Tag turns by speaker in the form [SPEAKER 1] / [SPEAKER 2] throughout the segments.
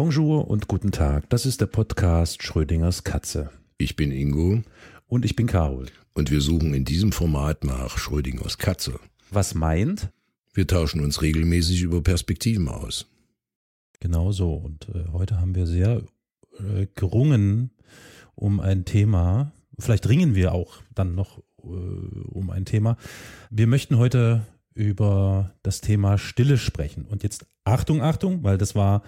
[SPEAKER 1] Bonjour und guten Tag. Das ist der Podcast Schrödingers Katze.
[SPEAKER 2] Ich bin Ingo.
[SPEAKER 1] Und ich bin Carol.
[SPEAKER 2] Und wir suchen in diesem Format nach Schrödingers Katze.
[SPEAKER 1] Was meint?
[SPEAKER 2] Wir tauschen uns regelmäßig über Perspektiven aus.
[SPEAKER 1] Genau so. Und äh, heute haben wir sehr äh, gerungen um ein Thema. Vielleicht ringen wir auch dann noch äh, um ein Thema. Wir möchten heute über das Thema Stille sprechen. Und jetzt Achtung, Achtung, weil das war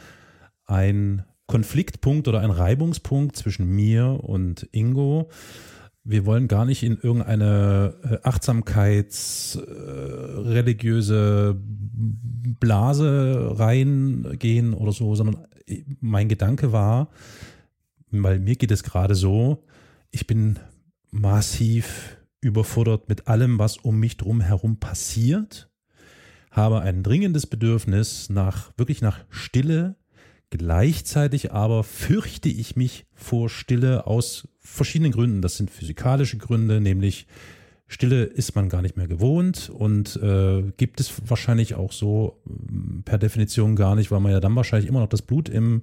[SPEAKER 1] ein Konfliktpunkt oder ein Reibungspunkt zwischen mir und Ingo. Wir wollen gar nicht in irgendeine äh, achtsamkeitsreligiöse äh, Blase reingehen oder so, sondern mein Gedanke war, weil mir geht es gerade so, ich bin massiv überfordert mit allem, was um mich drum herum passiert, habe ein dringendes Bedürfnis nach, wirklich nach Stille, Gleichzeitig aber fürchte ich mich vor Stille aus verschiedenen Gründen. Das sind physikalische Gründe, nämlich Stille ist man gar nicht mehr gewohnt und äh, gibt es wahrscheinlich auch so mm, per Definition gar nicht, weil man ja dann wahrscheinlich immer noch das Blut im,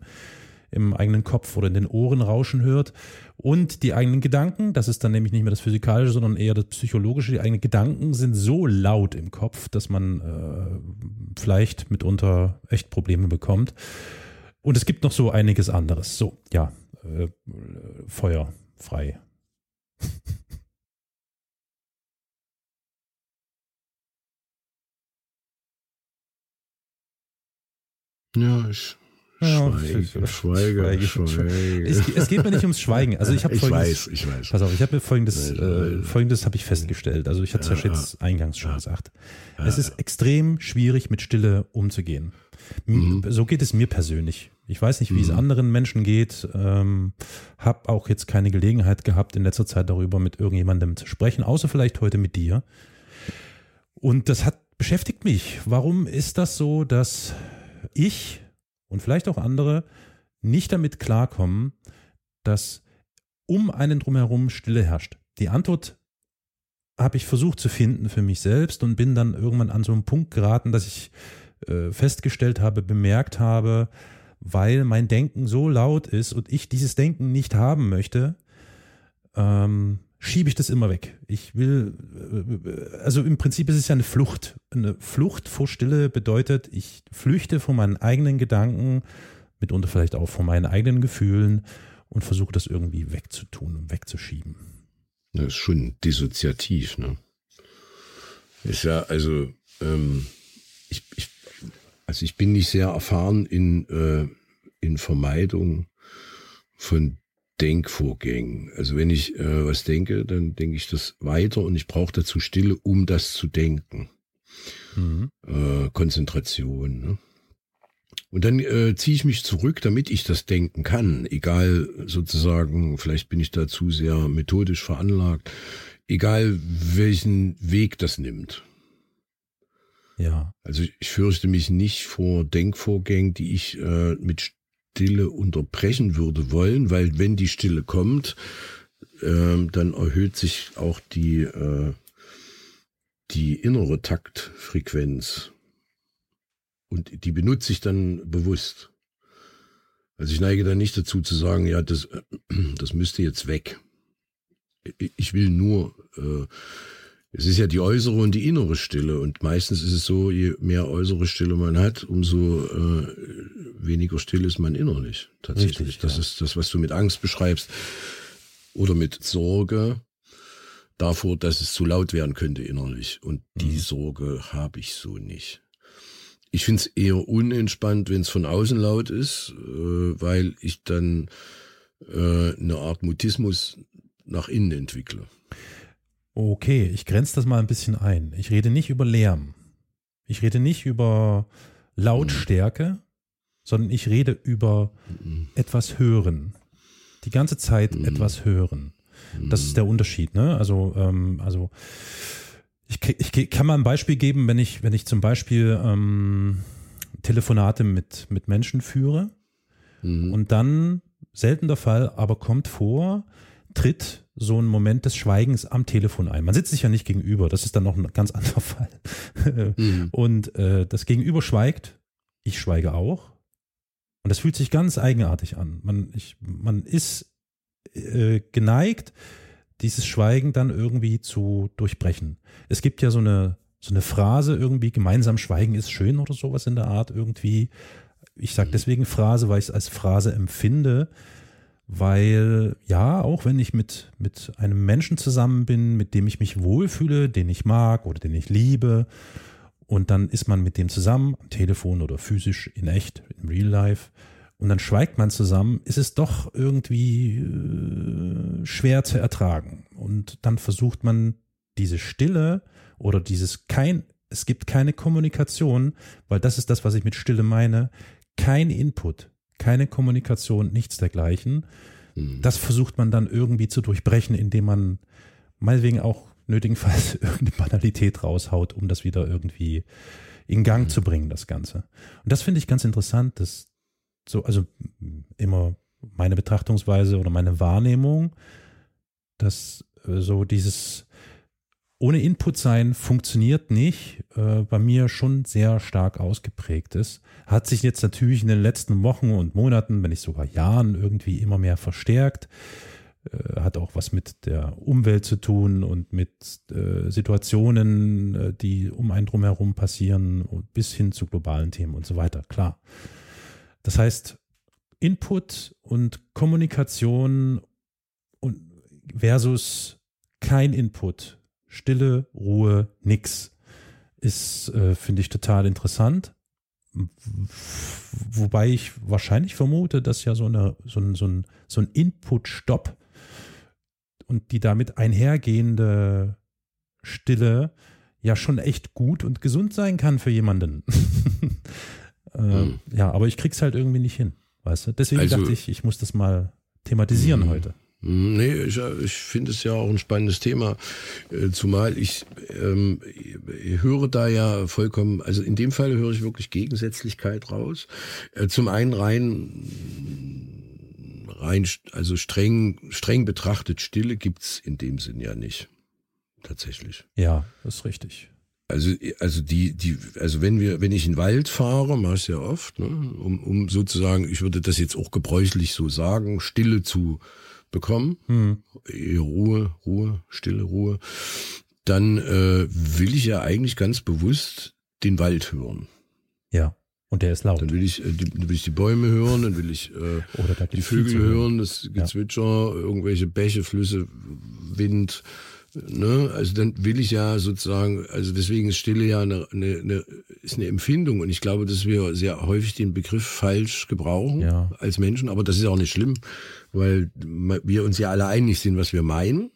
[SPEAKER 1] im eigenen Kopf oder in den Ohren rauschen hört. Und die eigenen Gedanken, das ist dann nämlich nicht mehr das Physikalische, sondern eher das Psychologische. Die eigenen Gedanken sind so laut im Kopf, dass man äh, vielleicht mitunter echt Probleme bekommt. Und es gibt noch so einiges anderes. So, ja, äh, Feuer frei.
[SPEAKER 2] Ja, ich ja, schweige, schweige, schweige.
[SPEAKER 1] Es, es, geht mir nicht ums Schweigen. Also ich habe
[SPEAKER 2] folgendes, weiß, ich weiß.
[SPEAKER 1] Pass auf, ich habe mir folgendes, äh, folgendes habe ich festgestellt. Also ich hatte es ja, ja jetzt eingangs schon ja. gesagt. Es ist extrem schwierig, mit Stille umzugehen. Mhm. So geht es mir persönlich. Ich weiß nicht, wie mhm. es anderen Menschen geht. Ähm, hab auch jetzt keine Gelegenheit gehabt, in letzter Zeit darüber mit irgendjemandem zu sprechen, außer vielleicht heute mit dir. Und das hat beschäftigt mich. Warum ist das so, dass ich und vielleicht auch andere nicht damit klarkommen, dass um einen drumherum Stille herrscht? Die Antwort habe ich versucht zu finden für mich selbst und bin dann irgendwann an so einen Punkt geraten, dass ich äh, festgestellt habe, bemerkt habe, weil mein Denken so laut ist und ich dieses Denken nicht haben möchte, ähm, schiebe ich das immer weg. Ich will, äh, also im Prinzip ist es ja eine Flucht. Eine Flucht vor Stille bedeutet, ich flüchte von meinen eigenen Gedanken, mitunter vielleicht auch von meinen eigenen Gefühlen und versuche das irgendwie wegzutun und wegzuschieben.
[SPEAKER 2] Das ist schon dissoziativ, ne? Ist ja, also, ähm, ich, ich also ich bin nicht sehr erfahren in, äh, in Vermeidung von Denkvorgängen. Also wenn ich äh, was denke, dann denke ich das weiter und ich brauche dazu Stille, um das zu denken. Mhm. Äh, Konzentration. Ne? Und dann äh, ziehe ich mich zurück, damit ich das denken kann. Egal sozusagen, vielleicht bin ich da zu sehr methodisch veranlagt. Egal welchen Weg das nimmt.
[SPEAKER 1] Ja.
[SPEAKER 2] Also ich fürchte mich nicht vor Denkvorgängen, die ich äh, mit Stille unterbrechen würde wollen, weil wenn die Stille kommt, äh, dann erhöht sich auch die, äh, die innere Taktfrequenz. Und die benutze ich dann bewusst. Also ich neige dann nicht dazu zu sagen, ja, das, das müsste jetzt weg. Ich will nur äh, es ist ja die äußere und die innere Stille. Und meistens ist es so, je mehr äußere Stille man hat, umso äh, weniger still ist man innerlich. Tatsächlich. Richtig, das ja. ist das, was du mit Angst beschreibst. Oder mit Sorge davor, dass es zu laut werden könnte innerlich. Und die mhm. Sorge habe ich so nicht. Ich finde es eher unentspannt, wenn es von außen laut ist, äh, weil ich dann äh, eine Art Mutismus nach innen entwickle.
[SPEAKER 1] Okay, ich grenze das mal ein bisschen ein. Ich rede nicht über Lärm. Ich rede nicht über Lautstärke, mhm. sondern ich rede über mhm. etwas hören. Die ganze Zeit mhm. etwas hören. Das ist der Unterschied, ne? Also, ähm, also ich, ich kann mal ein Beispiel geben, wenn ich, wenn ich zum Beispiel ähm, Telefonate mit, mit Menschen führe mhm. und dann selten der Fall, aber kommt vor, tritt so ein Moment des Schweigens am Telefon ein. Man sitzt sich ja nicht gegenüber, das ist dann noch ein ganz anderer Fall. Mhm. Und äh, das Gegenüber schweigt, ich schweige auch. Und das fühlt sich ganz eigenartig an. Man, ich, man ist äh, geneigt, dieses Schweigen dann irgendwie zu durchbrechen. Es gibt ja so eine, so eine Phrase irgendwie, gemeinsam schweigen ist schön oder sowas in der Art irgendwie. Ich sage deswegen Phrase, weil ich es als Phrase empfinde, weil ja, auch wenn ich mit, mit einem Menschen zusammen bin, mit dem ich mich wohlfühle, den ich mag oder den ich liebe, und dann ist man mit dem zusammen, am Telefon oder physisch in echt, im Real Life, und dann schweigt man zusammen, ist es doch irgendwie äh, schwer zu ertragen. Und dann versucht man diese Stille oder dieses kein, es gibt keine Kommunikation, weil das ist das, was ich mit Stille meine, kein Input, keine Kommunikation, nichts dergleichen. Mhm. Das versucht man dann irgendwie zu durchbrechen, indem man meinetwegen auch nötigenfalls irgendeine Banalität raushaut, um das wieder irgendwie in Gang mhm. zu bringen, das Ganze. Und das finde ich ganz interessant, dass so, also immer meine Betrachtungsweise oder meine Wahrnehmung, dass äh, so dieses ohne Input sein funktioniert nicht, äh, bei mir schon sehr stark ausgeprägt ist. Hat sich jetzt natürlich in den letzten Wochen und Monaten, wenn nicht sogar Jahren irgendwie immer mehr verstärkt. Äh, hat auch was mit der Umwelt zu tun und mit äh, Situationen, äh, die um einen drumherum passieren, bis hin zu globalen Themen und so weiter, klar. Das heißt, Input und Kommunikation und versus kein Input, Stille, Ruhe, nix, ist, äh, finde ich, total interessant. Wobei ich wahrscheinlich vermute, dass ja so, eine, so ein, so ein, so ein Input-Stopp und die damit einhergehende Stille ja schon echt gut und gesund sein kann für jemanden. äh, hm. Ja, aber ich krieg's halt irgendwie nicht hin, weißt du? Deswegen also, dachte ich, ich muss das mal thematisieren hm. heute.
[SPEAKER 2] Hm, nee, ich, ich finde es ja auch ein spannendes Thema, äh, zumal ich, ähm, höre da ja vollkommen, also in dem Fall höre ich wirklich Gegensätzlichkeit raus. Äh, zum einen rein rein, also streng, streng betrachtet Stille gibt's in dem Sinn ja nicht. Tatsächlich.
[SPEAKER 1] Ja, das ist richtig.
[SPEAKER 2] Also, also die, die, also wenn wir, wenn ich in den Wald fahre, mache ich ja oft, ne, um, um sozusagen, ich würde das jetzt auch gebräuchlich so sagen, Stille zu bekommen, hm. Ruhe, Ruhe, Stille, Ruhe, dann äh, will ich ja eigentlich ganz bewusst den Wald hören.
[SPEAKER 1] Ja. Und der ist laut.
[SPEAKER 2] Dann will ich, äh, die, will ich die Bäume hören, dann will ich äh, die Vögel hören, das Gezwitscher, ja. irgendwelche Bäche, Flüsse, Wind. Ne? Also dann will ich ja sozusagen, also deswegen ist Stille ja eine, eine, eine, ist eine Empfindung und ich glaube, dass wir sehr häufig den Begriff falsch gebrauchen ja. als Menschen, aber das ist auch nicht schlimm, weil wir uns ja alle einig sind, was wir meinen,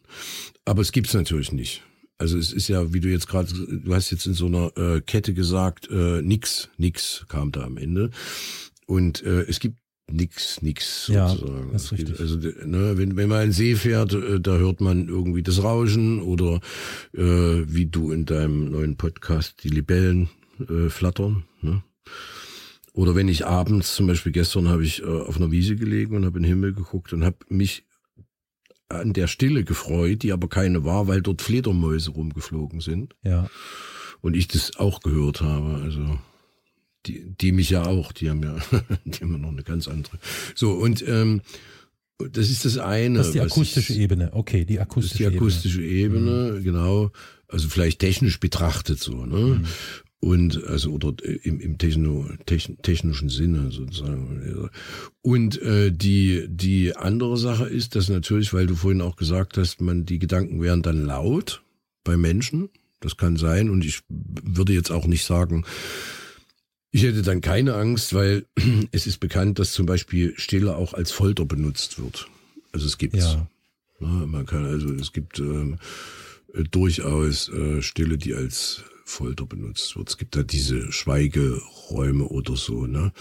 [SPEAKER 2] aber es gibt's natürlich nicht. Also es ist ja, wie du jetzt gerade, du hast jetzt in so einer äh, Kette gesagt, äh, nix, nix kam da am Ende. Und äh, es gibt nix, nix
[SPEAKER 1] sozusagen. Ja, das ist richtig.
[SPEAKER 2] Also ne, wenn, wenn man einen See fährt, äh, da hört man irgendwie das Rauschen oder äh, wie du in deinem neuen Podcast die Libellen äh, flattern. Ne? Oder wenn ich abends, zum Beispiel gestern habe ich äh, auf einer Wiese gelegen und habe in den Himmel geguckt und habe mich an der Stille gefreut, die aber keine war, weil dort Fledermäuse rumgeflogen sind.
[SPEAKER 1] Ja.
[SPEAKER 2] Und ich das auch gehört habe. Also die, die mich ja auch, die haben ja, die haben ja noch eine ganz andere. So, und ähm, das ist das eine.
[SPEAKER 1] Das ist die akustische ich, Ebene, okay, die akustische
[SPEAKER 2] Ebene. Die akustische Ebene, Ebene mhm. genau. Also vielleicht technisch betrachtet so, ne? Mhm und also oder im, im Techno, techn, technischen Sinne sozusagen. Und äh, die die andere Sache ist, dass natürlich, weil du vorhin auch gesagt hast, man die Gedanken wären dann laut bei Menschen. Das kann sein. Und ich würde jetzt auch nicht sagen, ich hätte dann keine Angst, weil es ist bekannt, dass zum Beispiel Stille auch als Folter benutzt wird. Also es gibt's. Ja. ja man kann also es gibt ähm, durchaus äh, Stille, die als Folter benutzt wird. Es gibt da diese Schweigeräume oder so, ne?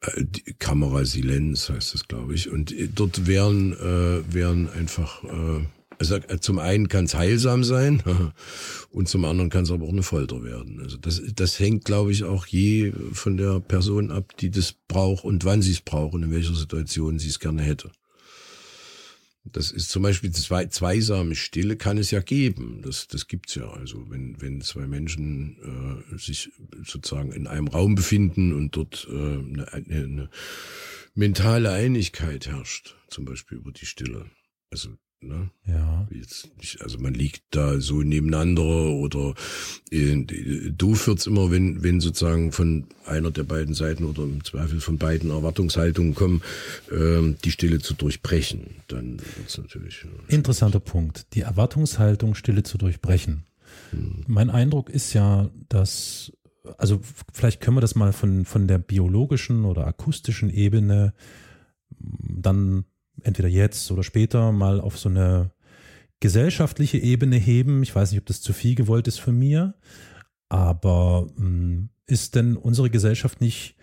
[SPEAKER 2] Äh, Kamera Silenz heißt das, glaube ich. Und äh, dort wären, äh, wären einfach, äh, also zum einen kann es heilsam sein und zum anderen kann es aber auch eine Folter werden. Also das, das hängt, glaube ich, auch je von der Person ab, die das braucht und wann sie es braucht und in welcher Situation sie es gerne hätte. Das ist zum Beispiel zwei, zweisame Stille kann es ja geben. Das, das gibt's ja. Also wenn, wenn zwei Menschen äh, sich sozusagen in einem Raum befinden und dort äh, eine, eine mentale Einigkeit herrscht, zum Beispiel über die Stille. Also Ne?
[SPEAKER 1] Ja.
[SPEAKER 2] Nicht, also man liegt da so nebeneinander oder äh, doof wird's immer, wenn, wenn sozusagen von einer der beiden Seiten oder im Zweifel von beiden Erwartungshaltungen kommen, äh, die Stille zu durchbrechen. Dann wird's natürlich.
[SPEAKER 1] Ja, Interessanter Punkt. Die Erwartungshaltung, Stille zu durchbrechen. Hm. Mein Eindruck ist ja, dass, also vielleicht können wir das mal von, von der biologischen oder akustischen Ebene dann entweder jetzt oder später mal auf so eine gesellschaftliche Ebene heben. Ich weiß nicht, ob das zu viel gewollt ist von mir, aber hm, ist denn unsere Gesellschaft nicht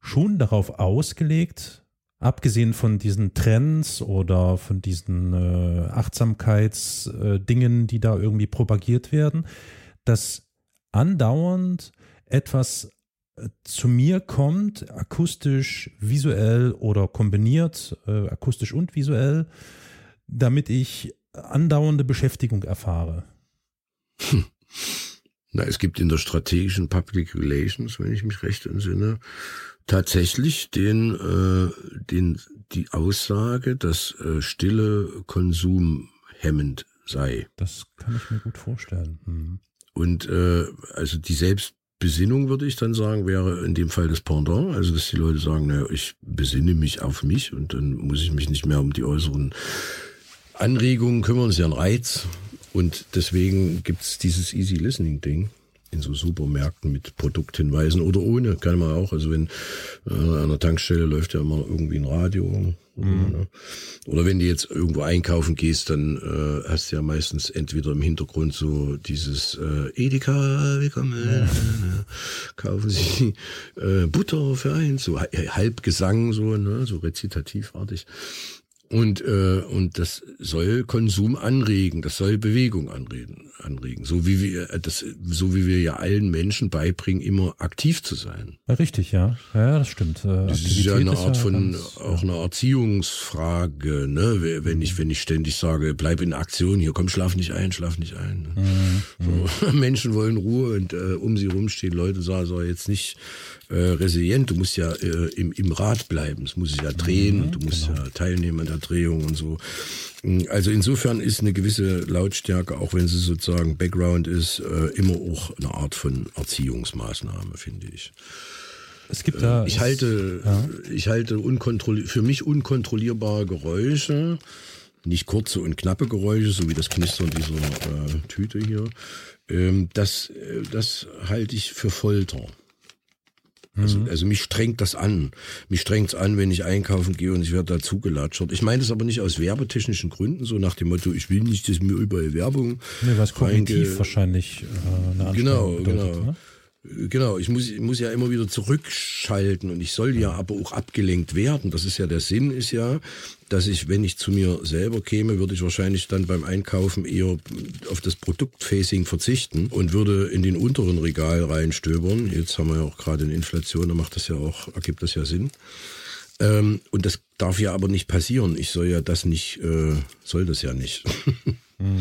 [SPEAKER 1] schon darauf ausgelegt, abgesehen von diesen Trends oder von diesen äh, Achtsamkeitsdingen, äh, die da irgendwie propagiert werden, dass andauernd etwas zu mir kommt, akustisch, visuell oder kombiniert, äh, akustisch und visuell, damit ich andauernde Beschäftigung erfahre?
[SPEAKER 2] Hm. Na, es gibt in der strategischen Public Relations, wenn ich mich recht entsinne, tatsächlich den, äh, den, die Aussage, dass äh, stille Konsum hemmend sei.
[SPEAKER 1] Das kann ich mir gut vorstellen. Hm.
[SPEAKER 2] Und äh, also die selbst Besinnung, würde ich dann sagen, wäre in dem Fall das Pendant. Also, dass die Leute sagen, naja, ich besinne mich auf mich und dann muss ich mich nicht mehr um die äußeren Anregungen kümmern. Das ist ja ein Reiz. Und deswegen gibt's dieses Easy Listening Ding in so Supermärkten mit Produkthinweisen oder ohne, kann man auch. Also wenn äh, an der Tankstelle läuft ja immer irgendwie ein Radio. Mhm. Ne? Oder wenn du jetzt irgendwo einkaufen gehst, dann äh, hast du ja meistens entweder im Hintergrund so dieses äh, Edeka, willkommen, ja. Ne? kaufen Sie äh, Butter für eins, so halb Gesang, so, ne, so rezitativartig. Und, äh, und das soll Konsum anregen, das soll Bewegung anregen, anregen. So wie wir, äh, das, so wie wir ja allen Menschen beibringen, immer aktiv zu sein.
[SPEAKER 1] Ja, richtig, ja. Ja, das stimmt.
[SPEAKER 2] Äh, das ist ja eine Art ja von, ganz, auch eine Erziehungsfrage, ne? Wenn ich, wenn ich ständig sage, bleib in Aktion, hier komm, schlaf nicht ein, schlaf nicht ein. Ne? Mhm. So, mhm. Menschen wollen Ruhe und äh, um sie rum stehen Leute, sagen, soll jetzt nicht äh, resilient, du musst ja äh, im, im Rad bleiben, es muss sich ja drehen, mhm, du musst genau. ja teilnehmen an der Drehung und so. Also insofern ist eine gewisse Lautstärke, auch wenn sie sozusagen Background ist, äh, immer auch eine Art von Erziehungsmaßnahme, finde ich.
[SPEAKER 1] Es gibt da.
[SPEAKER 2] Äh, ich halte, ja. ich halte für mich unkontrollierbare Geräusche, nicht kurze und knappe Geräusche, so wie das Knistern dieser äh, Tüte hier. Ähm, das, äh, das halte ich für Folter. Also, mhm. also mich strengt das an. Mich strengt es an, wenn ich einkaufen gehe und ich werde da zugelatschert. Ich meine das aber nicht aus werbetechnischen Gründen, so nach dem Motto, ich will nicht, dass mir überall Werbung.
[SPEAKER 1] Nee, was kognitiv wahrscheinlich äh, eine
[SPEAKER 2] Genau, bedeutet, genau. Ne? Genau, ich muss, ich muss ja immer wieder zurückschalten und ich soll ja aber auch abgelenkt werden. Das ist ja der Sinn, ist ja, dass ich, wenn ich zu mir selber käme, würde ich wahrscheinlich dann beim Einkaufen eher auf das Produktfacing verzichten und würde in den unteren Regal reinstöbern. Jetzt haben wir ja auch gerade eine Inflation, da macht das ja auch, ergibt das ja Sinn. Ähm, und das darf ja aber nicht passieren. Ich soll ja das nicht, äh, soll das ja nicht. mhm.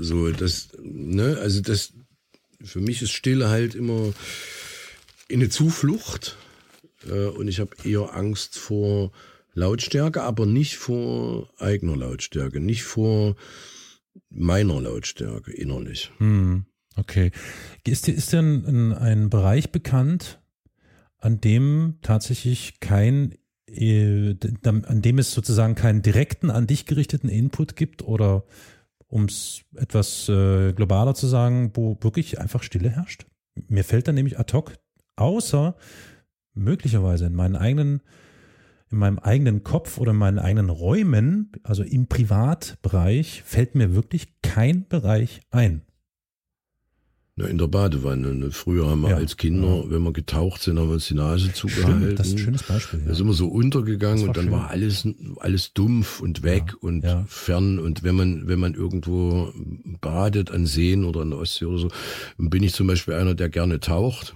[SPEAKER 2] so, das, ne, also das, für mich ist Stille halt immer eine Zuflucht äh, und ich habe eher Angst vor Lautstärke, aber nicht vor eigener Lautstärke, nicht vor meiner Lautstärke innerlich.
[SPEAKER 1] Hm, okay. Ist, ist denn ein, ein Bereich bekannt, an dem tatsächlich kein äh, an dem es sozusagen keinen direkten an dich gerichteten Input gibt oder um es etwas äh, globaler zu sagen, wo wirklich einfach Stille herrscht. Mir fällt dann nämlich ad hoc, außer möglicherweise in meinen eigenen, in meinem eigenen Kopf oder in meinen eigenen Räumen, also im Privatbereich, fällt mir wirklich kein Bereich ein.
[SPEAKER 2] Na, in der Badewanne. Ne? Früher haben wir ja, als Kinder, ja. wenn wir getaucht sind, haben wir uns die Nase zugehalten. Stimmt,
[SPEAKER 1] das ist ein schönes Beispiel.
[SPEAKER 2] Ja. Da sind wir so untergegangen und dann schön. war alles, alles dumpf und weg ja, und fern. Und wenn man, wenn man irgendwo badet an Seen oder an der Ostsee oder so, bin ich zum Beispiel einer, der gerne taucht.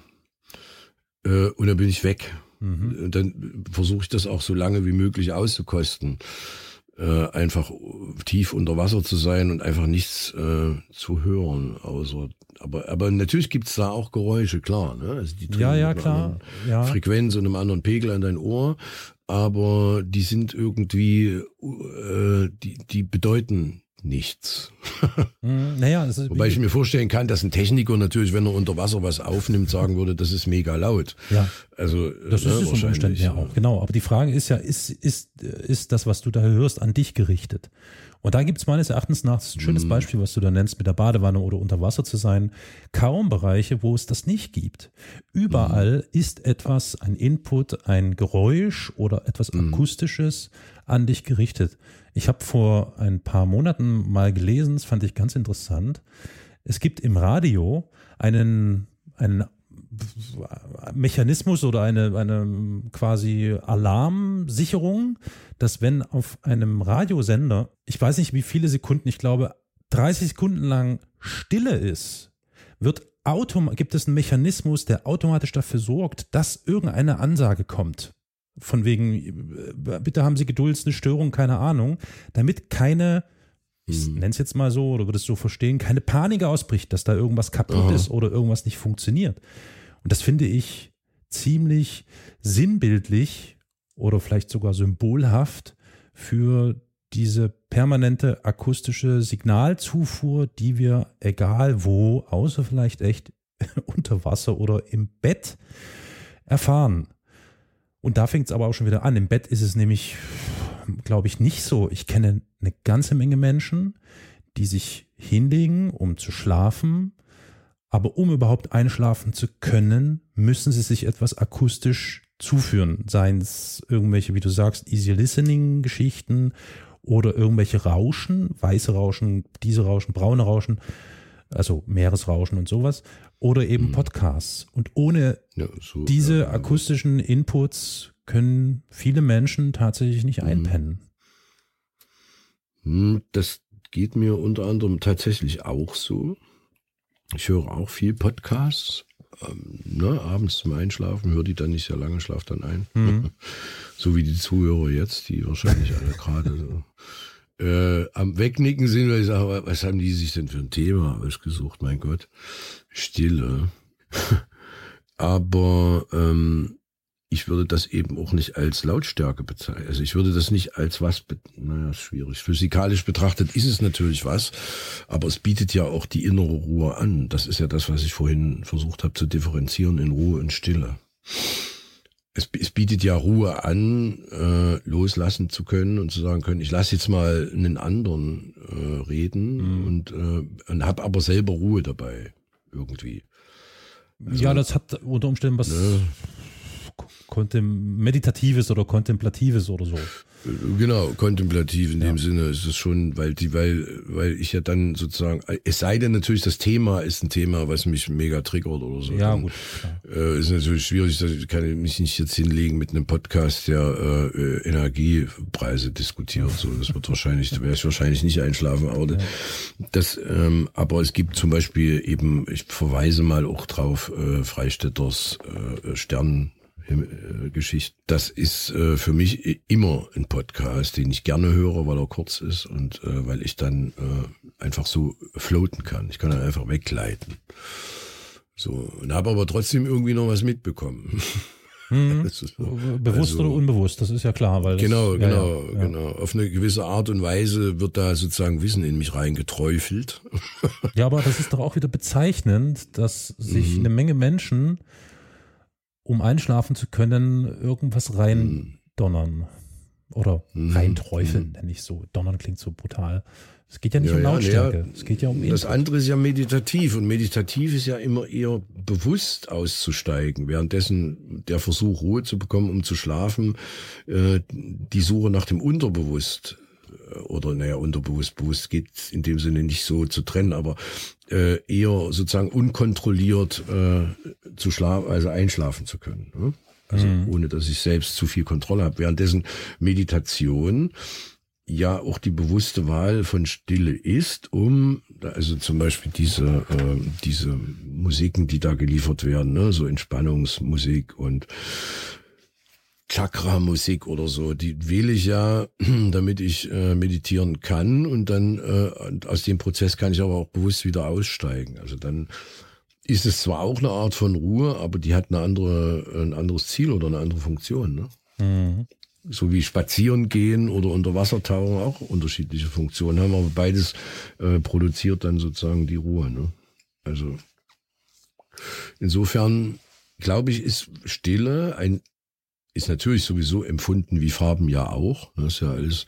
[SPEAKER 2] Äh, und dann bin ich weg. Mhm. Und dann versuche ich das auch so lange wie möglich auszukosten. Äh, einfach tief unter Wasser zu sein und einfach nichts äh, zu hören, außer aber, aber natürlich gibt's da auch Geräusche, klar. Ne? Also
[SPEAKER 1] die ja, ja, klar. Ja.
[SPEAKER 2] Frequenz und einem anderen Pegel an dein Ohr, aber die sind irgendwie, äh, die, die bedeuten nichts.
[SPEAKER 1] Hm, naja,
[SPEAKER 2] Wobei ich mir vorstellen kann, dass ein Techniker natürlich, wenn er unter Wasser was aufnimmt, sagen würde, das ist mega laut.
[SPEAKER 1] Ja.
[SPEAKER 2] Also
[SPEAKER 1] das ne, ist es unter Umständen ja auch. Genau. Aber die Frage ist ja, ist ist ist das, was du da hörst, an dich gerichtet? Und da gibt es meines Erachtens nach, das ist ein schönes mhm. Beispiel, was du da nennst, mit der Badewanne oder unter Wasser zu sein, kaum Bereiche, wo es das nicht gibt. Überall mhm. ist etwas, ein Input, ein Geräusch oder etwas mhm. Akustisches an dich gerichtet. Ich habe vor ein paar Monaten mal gelesen, das fand ich ganz interessant. Es gibt im Radio einen, einen Mechanismus oder eine, eine quasi Alarmsicherung, dass wenn auf einem Radiosender, ich weiß nicht wie viele Sekunden, ich glaube 30 Sekunden lang Stille ist, wird gibt es einen Mechanismus, der automatisch dafür sorgt, dass irgendeine Ansage kommt von wegen, äh, bitte haben Sie Geduld, eine Störung, keine Ahnung, damit keine, ich mhm. nenne es jetzt mal so, oder würdest du so verstehen, keine Panik ausbricht, dass da irgendwas kaputt Aha. ist oder irgendwas nicht funktioniert. Und das finde ich ziemlich sinnbildlich oder vielleicht sogar symbolhaft für diese permanente akustische Signalzufuhr, die wir egal wo, außer vielleicht echt unter Wasser oder im Bett erfahren. Und da fängt es aber auch schon wieder an. Im Bett ist es nämlich, glaube ich, nicht so. Ich kenne eine ganze Menge Menschen, die sich hinlegen, um zu schlafen. Aber um überhaupt einschlafen zu können, müssen sie sich etwas akustisch zuführen. Seien es irgendwelche, wie du sagst, Easy Listening Geschichten oder irgendwelche Rauschen, weiße Rauschen, diese Rauschen, braune Rauschen, also Meeresrauschen und sowas oder eben mhm. Podcasts. Und ohne ja, so, diese ja, akustischen Inputs können viele Menschen tatsächlich nicht mhm. einpennen.
[SPEAKER 2] Hm, das geht mir unter anderem tatsächlich auch so. Ich höre auch viel Podcasts. Ähm, ne, abends zum Einschlafen, höre die dann nicht sehr lange, schlafe dann ein. Mhm. so wie die Zuhörer jetzt, die wahrscheinlich alle gerade so äh, am Wegnicken sind, weil ich sage, was haben die sich denn für ein Thema ausgesucht, mein Gott. Stille. Aber ähm, ich würde das eben auch nicht als Lautstärke bezeichnen. Also ich würde das nicht als was, naja, schwierig. Physikalisch betrachtet ist es natürlich was, aber es bietet ja auch die innere Ruhe an. Das ist ja das, was ich vorhin versucht habe zu differenzieren in Ruhe und Stille es, es bietet ja Ruhe an, äh, loslassen zu können und zu sagen können, ich lasse jetzt mal einen anderen äh, reden mhm. und, äh, und habe aber selber Ruhe dabei irgendwie.
[SPEAKER 1] Also, ja, das hat unter Umständen was ne? Meditatives oder Kontemplatives oder so.
[SPEAKER 2] Genau, kontemplativ in ja. dem Sinne ist es schon, weil die, weil, weil ich ja dann sozusagen, es sei denn natürlich, das Thema ist ein Thema, was mich mega triggert oder so.
[SPEAKER 1] Ja, dann, gut.
[SPEAKER 2] Äh, ist natürlich schwierig, ich kann mich nicht jetzt hinlegen mit einem Podcast, der äh, Energiepreise diskutiert. So, das wird wahrscheinlich, da werde ich wahrscheinlich nicht einschlafen, aber ja. das, ähm, aber es gibt zum Beispiel eben, ich verweise mal auch drauf, äh, Freistädters äh, Stern äh, Geschichte. Das ist äh, für mich immer ein Podcast, den ich gerne höre, weil er kurz ist und äh, weil ich dann äh, einfach so floaten kann. Ich kann dann einfach wegleiten. So, und habe aber trotzdem irgendwie noch was mitbekommen.
[SPEAKER 1] Hm. Bewusst also, oder unbewusst, das ist ja klar. Weil das,
[SPEAKER 2] genau, genau, ja, ja. genau. Auf eine gewisse Art und Weise wird da sozusagen Wissen in mich reingeträufelt.
[SPEAKER 1] Ja, aber das ist doch auch wieder bezeichnend, dass sich mhm. eine Menge Menschen um einschlafen zu können, irgendwas reindonnern. Oder mhm. reinträufeln, mhm. nenne ich so. Donnern klingt so brutal. Es geht ja nicht ja, um Lautstärke. Ja, es geht ja um
[SPEAKER 2] Das andere ist ja meditativ und meditativ ist ja immer eher bewusst auszusteigen. Währenddessen der Versuch, Ruhe zu bekommen, um zu schlafen, äh, die Suche nach dem Unterbewusst oder naja, unterbewusst, bewusst geht in dem Sinne nicht so zu trennen, aber äh, eher sozusagen unkontrolliert äh, zu schlafen, also einschlafen zu können. Ne? Also mhm. ohne dass ich selbst zu viel Kontrolle habe. Währenddessen Meditation ja auch die bewusste Wahl von Stille ist, um also zum Beispiel diese äh, diese Musiken, die da geliefert werden, ne, so Entspannungsmusik und Chakra-Musik oder so, die wähle ich ja, damit ich äh, meditieren kann und dann äh, aus dem Prozess kann ich aber auch bewusst wieder aussteigen. Also dann ist es zwar auch eine Art von Ruhe, aber die hat eine andere, ein anderes Ziel oder eine andere Funktion. Ne? Mhm. So wie spazieren gehen oder unter Wasser tauchen auch unterschiedliche Funktionen haben, aber beides äh, produziert dann sozusagen die Ruhe. Ne? Also insofern glaube ich, ist Stille ein ist natürlich sowieso empfunden wie Farben ja auch. Das ist ja alles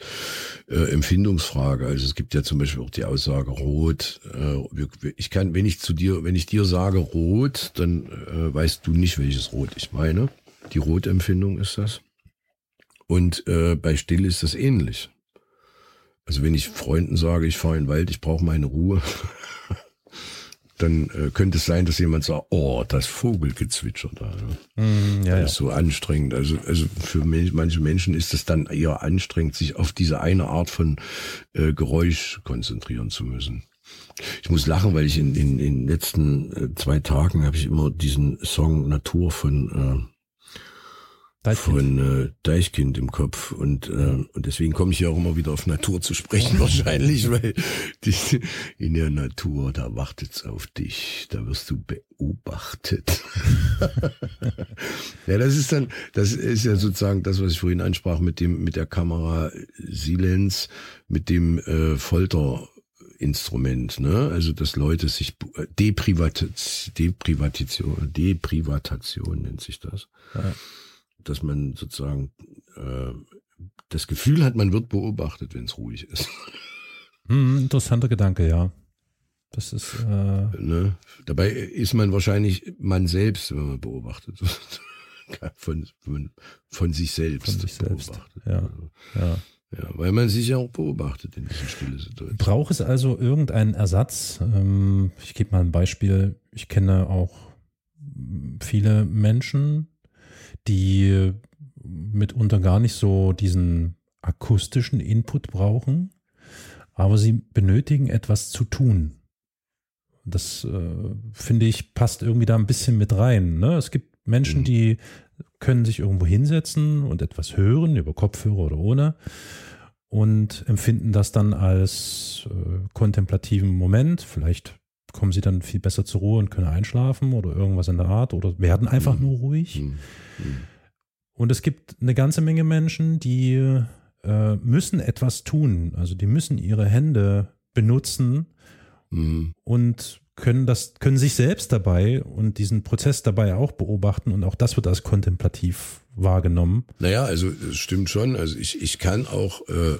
[SPEAKER 2] äh, Empfindungsfrage. Also es gibt ja zum Beispiel auch die Aussage Rot. Äh, ich kann, wenn ich zu dir, wenn ich dir sage Rot, dann äh, weißt du nicht, welches Rot ich meine. Die Rotempfindung ist das. Und äh, bei Still ist das ähnlich. Also wenn ich Freunden sage, ich fahre in den Wald, ich brauche meine Ruhe, dann äh, könnte es sein, dass jemand sagt, oh, das Vogelgezwitscher da. Ne? Mm, ja, das ist ja. so anstrengend. Also, also für manche Menschen ist es dann eher anstrengend, sich auf diese eine Art von äh, Geräusch konzentrieren zu müssen. Ich muss lachen, weil ich in, in, in den letzten äh, zwei Tagen habe ich immer diesen Song Natur von äh, Deichkind. von äh, Deichkind im Kopf und äh, und deswegen komme ich ja auch immer wieder auf Natur zu sprechen wahrscheinlich, weil die, in der Natur da wartet's auf dich, da wirst du beobachtet. ja, das ist dann, das ist ja sozusagen das, was ich vorhin ansprach mit dem mit der Kamera Silenz, mit dem äh, Folter. Instrument, ne? Also dass Leute sich Deprivatation, Deprivatation, Deprivatation nennt sich das. Ja dass man sozusagen äh, das Gefühl hat, man wird beobachtet, wenn es ruhig ist.
[SPEAKER 1] Hm, interessanter Gedanke, ja. Das ist. Äh
[SPEAKER 2] ne? Dabei ist man wahrscheinlich man selbst, wenn man beobachtet wird. von, von, von sich selbst.
[SPEAKER 1] Von sich selbst. Ja, also,
[SPEAKER 2] ja. Ja, weil man sich ja auch beobachtet in diesen stille Situationen.
[SPEAKER 1] Braucht es also irgendeinen Ersatz? Ähm, ich gebe mal ein Beispiel. Ich kenne auch viele Menschen, die mitunter gar nicht so diesen akustischen Input brauchen, aber sie benötigen etwas zu tun. Das äh, finde ich passt irgendwie da ein bisschen mit rein. Ne? Es gibt Menschen, mhm. die können sich irgendwo hinsetzen und etwas hören, über Kopfhörer oder ohne, und empfinden das dann als äh, kontemplativen Moment. Vielleicht kommen sie dann viel besser zur Ruhe und können einschlafen oder irgendwas in der Art oder werden einfach mhm. nur ruhig. Mhm. Und es gibt eine ganze Menge Menschen, die äh, müssen etwas tun. Also die müssen ihre Hände benutzen mhm. und können das, können sich selbst dabei und diesen Prozess dabei auch beobachten und auch das wird als kontemplativ wahrgenommen.
[SPEAKER 2] Naja, also es stimmt schon. Also ich, ich kann auch äh,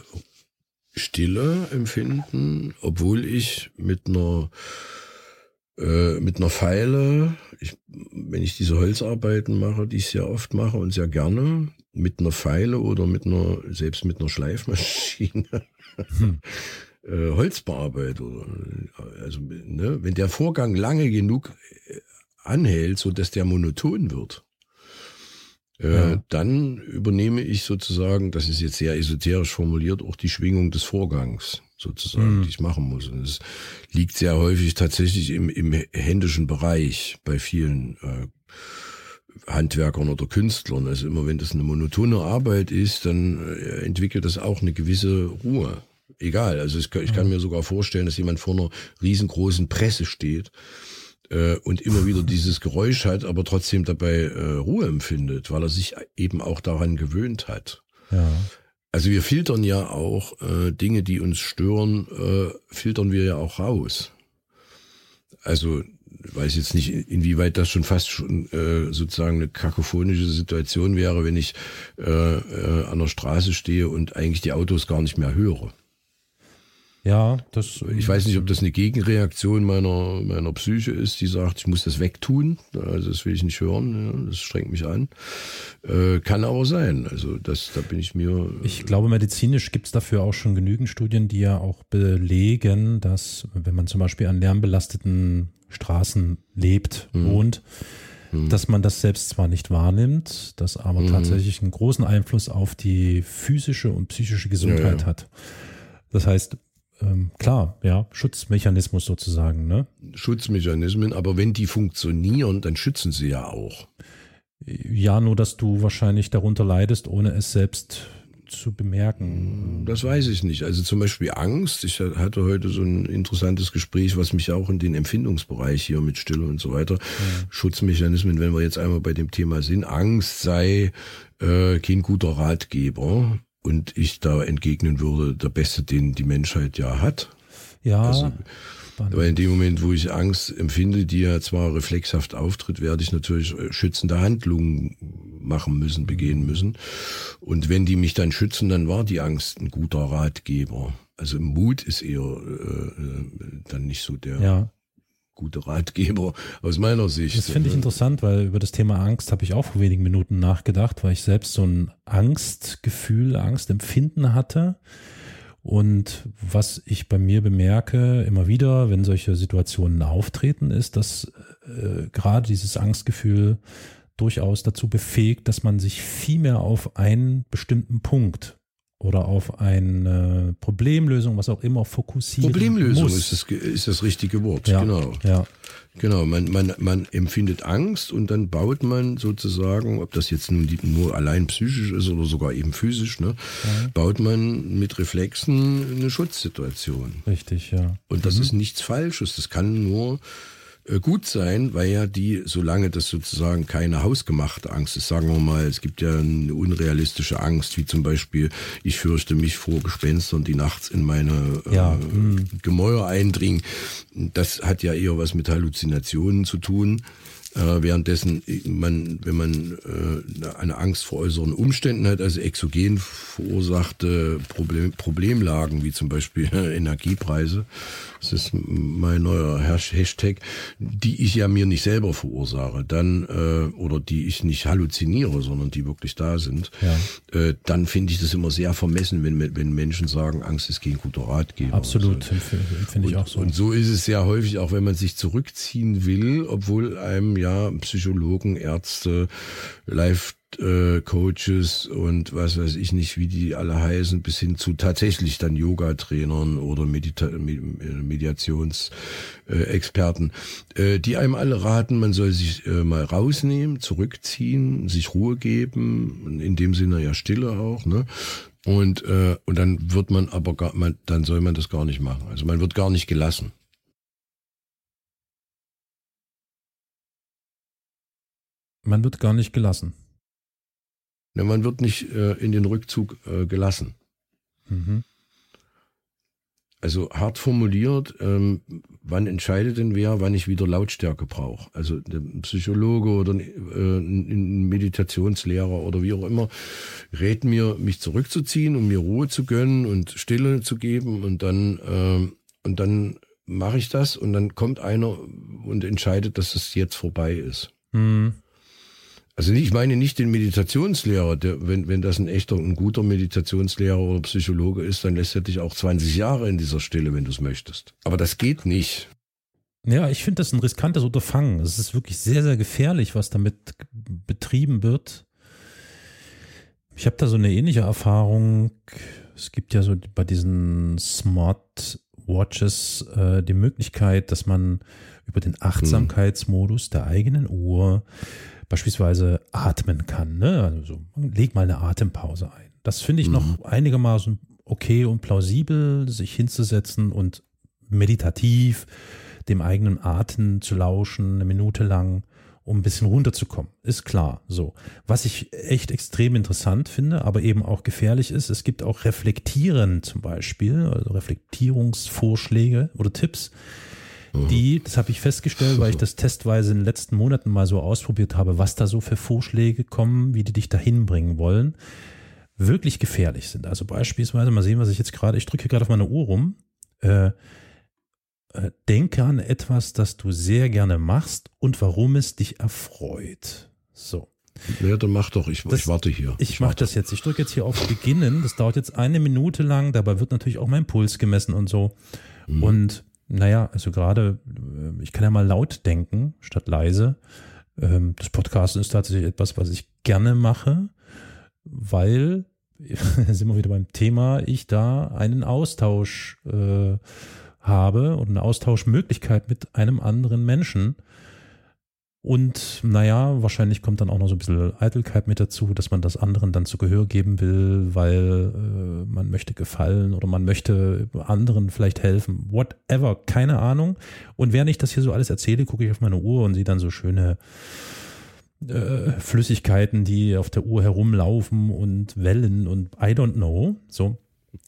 [SPEAKER 2] Stille empfinden, obwohl ich mit einer äh, mit einer Feile, ich, wenn ich diese Holzarbeiten mache, die ich sehr oft mache und sehr gerne, mit einer Feile oder mit einer, selbst mit einer Schleifmaschine, hm. äh, Holz bearbeite. also, ne, wenn der Vorgang lange genug äh, anhält, so dass der monoton wird, äh, ja. dann übernehme ich sozusagen, das ist jetzt sehr esoterisch formuliert, auch die Schwingung des Vorgangs sozusagen, mhm. die ich machen muss. Und es liegt sehr häufig tatsächlich im, im händischen Bereich bei vielen äh, Handwerkern oder Künstlern. Also immer wenn das eine monotone Arbeit ist, dann äh, entwickelt das auch eine gewisse Ruhe. Egal, also ich, ich kann mhm. mir sogar vorstellen, dass jemand vor einer riesengroßen Presse steht äh, und immer wieder dieses Geräusch hat, aber trotzdem dabei äh, Ruhe empfindet, weil er sich eben auch daran gewöhnt hat. Ja. Also wir filtern ja auch äh, Dinge, die uns stören, äh, filtern wir ja auch raus. Also weiß jetzt nicht, inwieweit das schon fast schon äh, sozusagen eine kakophonische Situation wäre, wenn ich äh, äh, an der Straße stehe und eigentlich die Autos gar nicht mehr höre.
[SPEAKER 1] Ja, das.
[SPEAKER 2] Ich weiß nicht, ob das eine Gegenreaktion meiner, meiner Psyche ist, die sagt, ich muss das wegtun. Also das will ich nicht hören. das strengt mich an. Äh, kann aber sein. Also das, da bin ich mir.
[SPEAKER 1] Ich glaube, medizinisch gibt es dafür auch schon genügend Studien, die ja auch belegen, dass wenn man zum Beispiel an lärmbelasteten Straßen lebt, mhm. wohnt, mhm. dass man das selbst zwar nicht wahrnimmt, das aber mhm. tatsächlich einen großen Einfluss auf die physische und psychische Gesundheit ja, ja. hat. Das heißt, ähm, klar, ja, Schutzmechanismus sozusagen, ne?
[SPEAKER 2] Schutzmechanismen, aber wenn die funktionieren, dann schützen sie ja auch.
[SPEAKER 1] Ja, nur dass du wahrscheinlich darunter leidest, ohne es selbst zu bemerken?
[SPEAKER 2] Das weiß ich nicht. Also zum Beispiel Angst. Ich hatte heute so ein interessantes Gespräch, was mich auch in den Empfindungsbereich hier mit Stille und so weiter, ja. Schutzmechanismen, wenn wir jetzt einmal bei dem Thema sind, Angst sei äh, kein guter Ratgeber. Und ich da entgegnen würde, der Beste, den die Menschheit ja hat.
[SPEAKER 1] Ja. Also,
[SPEAKER 2] Spannend. Weil in dem Moment, wo ich Angst empfinde, die ja zwar reflexhaft auftritt, werde ich natürlich äh, schützende Handlungen machen müssen, begehen müssen. Und wenn die mich dann schützen, dann war die Angst ein guter Ratgeber. Also Mut ist eher äh, äh dann nicht so der ja. Gute Ratgeber aus meiner Sicht.
[SPEAKER 1] Das finde ich interessant, weil über das Thema Angst habe ich auch vor wenigen Minuten nachgedacht, weil ich selbst so ein Angstgefühl, Angstempfinden hatte und was ich bei mir bemerke, immer wieder, wenn solche Situationen auftreten, ist, dass äh, gerade dieses Angstgefühl durchaus dazu befähigt, dass man sich viel mehr auf einen bestimmten Punkt oder auf eine Problemlösung, was auch immer, fokussieren
[SPEAKER 2] Problemlösung
[SPEAKER 1] muss.
[SPEAKER 2] ist das, ist das richtige Wort,
[SPEAKER 1] ja,
[SPEAKER 2] genau.
[SPEAKER 1] Ja.
[SPEAKER 2] Genau, man, man, man empfindet Angst und dann baut man sozusagen, ob das jetzt nun nur allein psychisch ist oder sogar eben physisch, ne, ja. baut man mit Reflexen eine Schutzsituation.
[SPEAKER 1] Richtig, ja.
[SPEAKER 2] Und das mhm. ist nichts Falsches. Das kann nur gut sein, weil ja die, solange das sozusagen keine hausgemachte Angst ist, sagen wir mal, es gibt ja eine unrealistische Angst, wie zum Beispiel, ich fürchte mich vor Gespenstern, die nachts in meine äh, ja. äh, Gemäuer eindringen. Das hat ja eher was mit Halluzinationen zu tun. Äh, währenddessen man, wenn man äh, eine Angst vor äußeren Umständen hat, also exogen verursachte Problem, Problemlagen, wie zum Beispiel Energiepreise, das ist mein neuer Hashtag, die ich ja mir nicht selber verursache, dann äh, oder die ich nicht halluziniere, sondern die wirklich da sind,
[SPEAKER 1] ja.
[SPEAKER 2] äh, dann finde ich das immer sehr vermessen, wenn, wenn Menschen sagen, Angst ist kein guter Ratgeber.
[SPEAKER 1] Absolut, also. finde ich auch so.
[SPEAKER 2] Und so ist es sehr häufig, auch wenn man sich zurückziehen will, obwohl einem ja Psychologen, Ärzte, Life äh, Coaches und was weiß ich nicht, wie die alle heißen, bis hin zu tatsächlich dann Yoga-Trainern oder Medita Mediationsexperten, äh, die einem alle raten, man soll sich äh, mal rausnehmen, zurückziehen, sich Ruhe geben, in dem Sinne ja Stille auch, ne? Und, und dann wird man aber gar, man, dann soll man das gar nicht machen. Also man wird gar nicht gelassen.
[SPEAKER 1] Man wird gar nicht gelassen.
[SPEAKER 2] Ja, man wird nicht äh, in den Rückzug äh, gelassen.
[SPEAKER 1] Mhm.
[SPEAKER 2] Also hart formuliert, ähm, wann entscheidet denn wer, wann ich wieder Lautstärke brauche? Also der Psychologe oder äh, ein Meditationslehrer oder wie auch immer rät mir, mich zurückzuziehen, um mir Ruhe zu gönnen und Stille zu geben und dann äh, und dann mache ich das und dann kommt einer und entscheidet, dass es jetzt vorbei ist.
[SPEAKER 1] Mhm.
[SPEAKER 2] Also ich meine nicht den Meditationslehrer, der, wenn, wenn das ein echter, ein guter Meditationslehrer oder Psychologe ist, dann lässt er dich auch 20 Jahre in dieser Stille, wenn du es möchtest. Aber das geht nicht.
[SPEAKER 1] Ja, ich finde das ein riskantes Unterfangen. Es ist wirklich sehr, sehr gefährlich, was damit betrieben wird. Ich habe da so eine ähnliche Erfahrung. Es gibt ja so bei diesen Smart Watches äh, die Möglichkeit, dass man über den Achtsamkeitsmodus der eigenen Uhr beispielsweise atmen kann. Ne? Also so, leg mal eine Atempause ein. Das finde ich mhm. noch einigermaßen okay und plausibel, sich hinzusetzen und meditativ dem eigenen Atem zu lauschen, eine Minute lang, um ein bisschen runterzukommen. Ist klar. So. Was ich echt extrem interessant finde, aber eben auch gefährlich ist, es gibt auch Reflektieren zum Beispiel, also Reflektierungsvorschläge oder Tipps. Die, das habe ich festgestellt, weil ich das testweise in den letzten Monaten mal so ausprobiert habe, was da so für Vorschläge kommen, wie die dich dahin bringen wollen, wirklich gefährlich sind. Also beispielsweise, mal sehen, was ich jetzt gerade, ich drücke gerade auf meine Uhr rum, äh, äh, denke an etwas, das du sehr gerne machst und warum es dich erfreut. So.
[SPEAKER 2] Ja, dann mach doch, ich, das, ich warte hier.
[SPEAKER 1] Ich, ich mache das jetzt. Ich drücke jetzt hier auf Beginnen. Das dauert jetzt eine Minute lang. Dabei wird natürlich auch mein Puls gemessen und so. Mhm. Und naja, also gerade, äh, ich kann ja mal laut denken statt leise. Ähm, das Podcasten ist tatsächlich etwas, was ich gerne mache, weil, sind wir wieder beim Thema, ich da einen Austausch äh, habe und eine Austauschmöglichkeit mit einem anderen Menschen. Und naja, wahrscheinlich kommt dann auch noch so ein bisschen Eitelkeit mit dazu, dass man das anderen dann zu Gehör geben will, weil äh, man möchte gefallen oder man möchte anderen vielleicht helfen. Whatever, keine Ahnung. Und während ich das hier so alles erzähle, gucke ich auf meine Uhr und sehe dann so schöne äh, Flüssigkeiten, die auf der Uhr herumlaufen und Wellen und I don't know. So.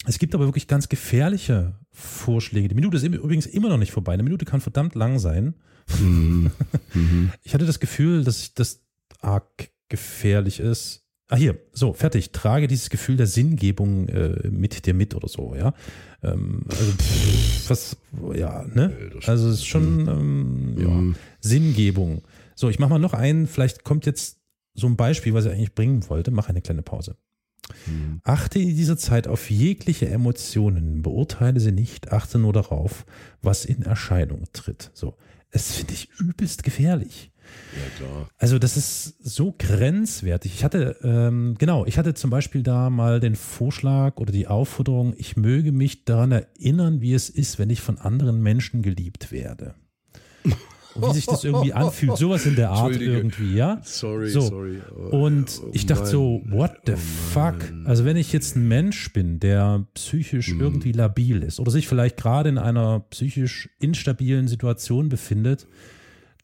[SPEAKER 1] Es gibt aber wirklich ganz gefährliche Vorschläge. Die Minute ist übrigens immer noch nicht vorbei. Eine Minute kann verdammt lang sein. Mhm. Ich hatte das Gefühl, dass das arg gefährlich ist. Ah, hier, so, fertig. Trage dieses Gefühl der Sinngebung äh, mit dir mit oder so, ja. Ähm, also, pff, was, ja, ne? Also, es ist schon, ähm, ja, mhm. Sinngebung. So, ich mache mal noch einen. Vielleicht kommt jetzt so ein Beispiel, was ich eigentlich bringen wollte. Mach eine kleine Pause. Mhm. Achte in dieser Zeit auf jegliche Emotionen, beurteile sie nicht, achte nur darauf, was in Erscheinung tritt. So, das finde ich übelst gefährlich. Ja, klar. Also das ist so grenzwertig. Ich hatte, ähm, genau, ich hatte zum Beispiel da mal den Vorschlag oder die Aufforderung, ich möge mich daran erinnern, wie es ist, wenn ich von anderen Menschen geliebt werde. Und wie sich das irgendwie anfühlt, sowas in der Art irgendwie, ja?
[SPEAKER 2] Sorry,
[SPEAKER 1] so.
[SPEAKER 2] sorry.
[SPEAKER 1] Oh, und oh, ich dachte so, what the oh, fuck? Also wenn ich jetzt ein Mensch bin, der psychisch hm. irgendwie labil ist oder sich vielleicht gerade in einer psychisch instabilen Situation befindet,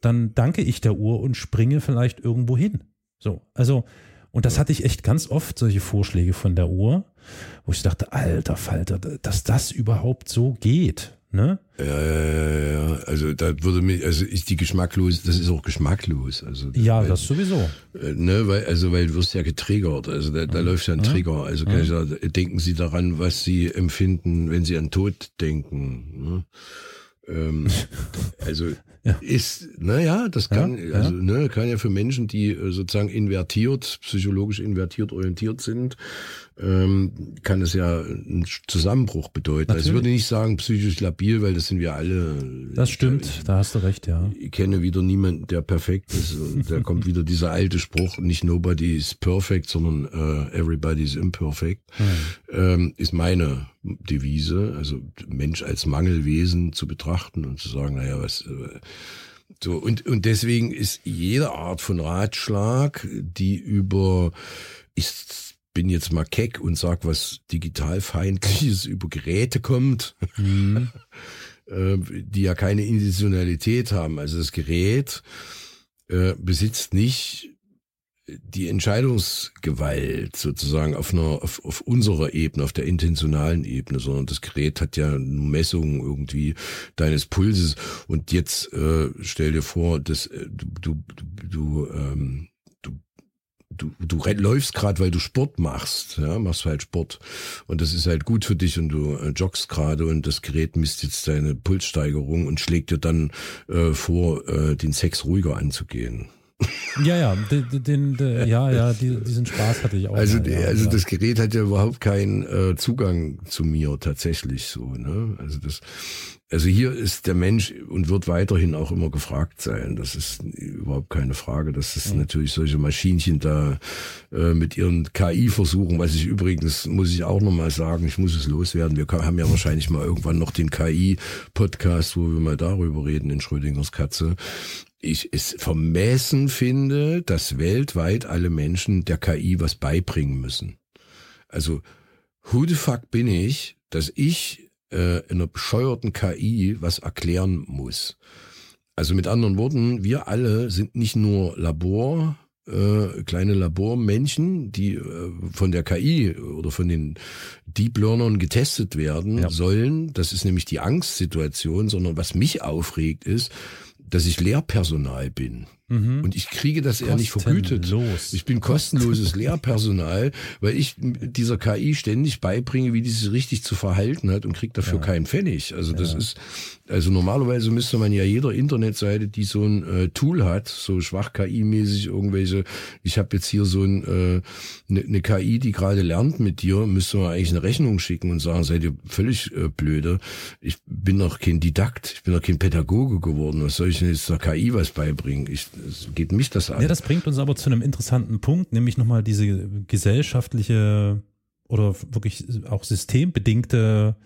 [SPEAKER 1] dann danke ich der Uhr und springe vielleicht irgendwo hin. So, also und das hatte ich echt ganz oft, solche Vorschläge von der Uhr, wo ich dachte, alter Falter, dass das überhaupt so geht. Ne?
[SPEAKER 2] Ja, ja, ja, ja. Also da würde mich, also ist die geschmacklos, das ist auch geschmacklos. Also
[SPEAKER 1] ja, weil, das sowieso.
[SPEAKER 2] Äh, ne, weil, also weil du wirst ja getriggert. Also da, da ja. läuft ja ein Trigger. Also kann ich sagen, denken Sie daran, was Sie empfinden, wenn Sie an Tod denken. Ne? Ähm, also ja. ist, naja, das kann, ja, also ne, kann ja für Menschen, die äh, sozusagen invertiert, psychologisch invertiert orientiert sind, ähm, kann es ja einen Zusammenbruch bedeuten. Also ich würde nicht sagen psychisch labil, weil das sind wir alle.
[SPEAKER 1] Das stimmt, ich, da hast du recht, ja.
[SPEAKER 2] Ich kenne wieder niemanden, der perfekt ist. Da kommt wieder dieser alte Spruch, nicht nobody is perfect, sondern uh, everybody is imperfect, hm. ähm, ist meine Devise. Also Mensch als Mangelwesen zu betrachten und zu sagen, naja, was. Äh, so, und, und deswegen ist jede Art von Ratschlag, die über ist bin jetzt mal keck und sag was digitalfeindliches über Geräte kommt, mhm. äh, die ja keine Intentionalität haben. Also das Gerät äh, besitzt nicht die Entscheidungsgewalt sozusagen auf einer auf, auf unserer Ebene, auf der intentionalen Ebene, sondern das Gerät hat ja Messungen irgendwie deines Pulses und jetzt äh, stell dir vor, dass äh, du du du ähm, du, du läufst gerade, weil du Sport machst, ja, machst halt Sport und das ist halt gut für dich und du äh, joggst gerade und das Gerät misst jetzt deine Pulssteigerung und schlägt dir dann äh, vor, äh, den Sex ruhiger anzugehen.
[SPEAKER 1] Ja, ja, den, den, den, ja, ja, diesen Spaß hatte ich auch.
[SPEAKER 2] Also,
[SPEAKER 1] mal, ja,
[SPEAKER 2] also ja. das Gerät hat ja überhaupt keinen äh, Zugang zu mir tatsächlich so. Ne? Also das, also hier ist der Mensch und wird weiterhin auch immer gefragt sein. Das ist überhaupt keine Frage. Das ist mhm. natürlich solche Maschinchen da äh, mit ihren KI versuchen, was ich übrigens, muss ich auch nochmal sagen, ich muss es loswerden. Wir haben ja wahrscheinlich mal irgendwann noch den KI-Podcast, wo wir mal darüber reden in Schrödingers Katze. Ich es vermessen finde, dass weltweit alle Menschen der KI was beibringen müssen. Also, who the fuck bin ich, dass ich äh, einer bescheuerten KI was erklären muss. Also mit anderen Worten, wir alle sind nicht nur Labor, äh, kleine Labormännchen, die äh, von der KI oder von den Deep Learnern getestet werden ja. sollen. Das ist nämlich die Angstsituation, sondern was mich aufregt ist, dass ich Lehrpersonal bin. Mhm. Und ich kriege das eher nicht vergütet. Ich bin kostenloses Lehrpersonal, weil ich dieser KI ständig beibringe, wie die sich richtig zu verhalten hat und kriege dafür ja. keinen Pfennig. Also das ja. ist, also normalerweise müsste man ja jeder Internetseite, die so ein äh, Tool hat, so schwach KI-mäßig irgendwelche, ich habe jetzt hier so ein, äh, eine ne KI, die gerade lernt mit dir, müsste man eigentlich eine Rechnung schicken und sagen, seid ihr völlig äh, blöde. Ich bin noch kein Didakt, ich bin noch kein Pädagoge geworden. Was soll ich denn jetzt der KI was beibringen? Ich, geht mich das an.
[SPEAKER 1] Ja, das bringt uns aber zu einem interessanten Punkt, nämlich nochmal diese gesellschaftliche oder wirklich auch systembedingte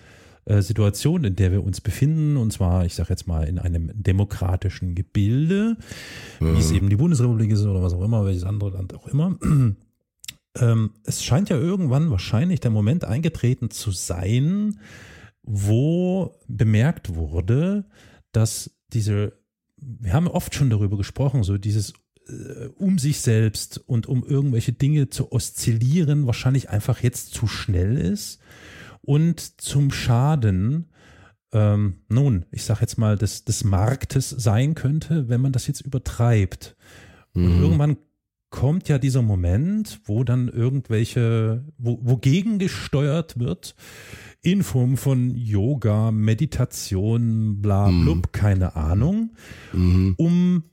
[SPEAKER 1] äh, Situation, in der wir uns befinden, und zwar, ich sage jetzt mal, in einem demokratischen Gebilde, mhm. wie es eben die Bundesrepublik ist oder was auch immer, welches andere Land auch immer. Ähm, es scheint ja irgendwann wahrscheinlich der Moment eingetreten zu sein, wo bemerkt wurde, dass diese, wir haben oft schon darüber gesprochen, so dieses äh, um sich selbst und um irgendwelche Dinge zu oszillieren, wahrscheinlich einfach jetzt zu schnell ist und zum Schaden, ähm, nun, ich sage jetzt mal, des, des Marktes sein könnte, wenn man das jetzt übertreibt. Mhm. Und irgendwann kommt ja dieser Moment, wo dann irgendwelche, wo, wogegen gesteuert wird, in Form von Yoga, Meditation, bla, mhm. blub, keine Ahnung, mhm. um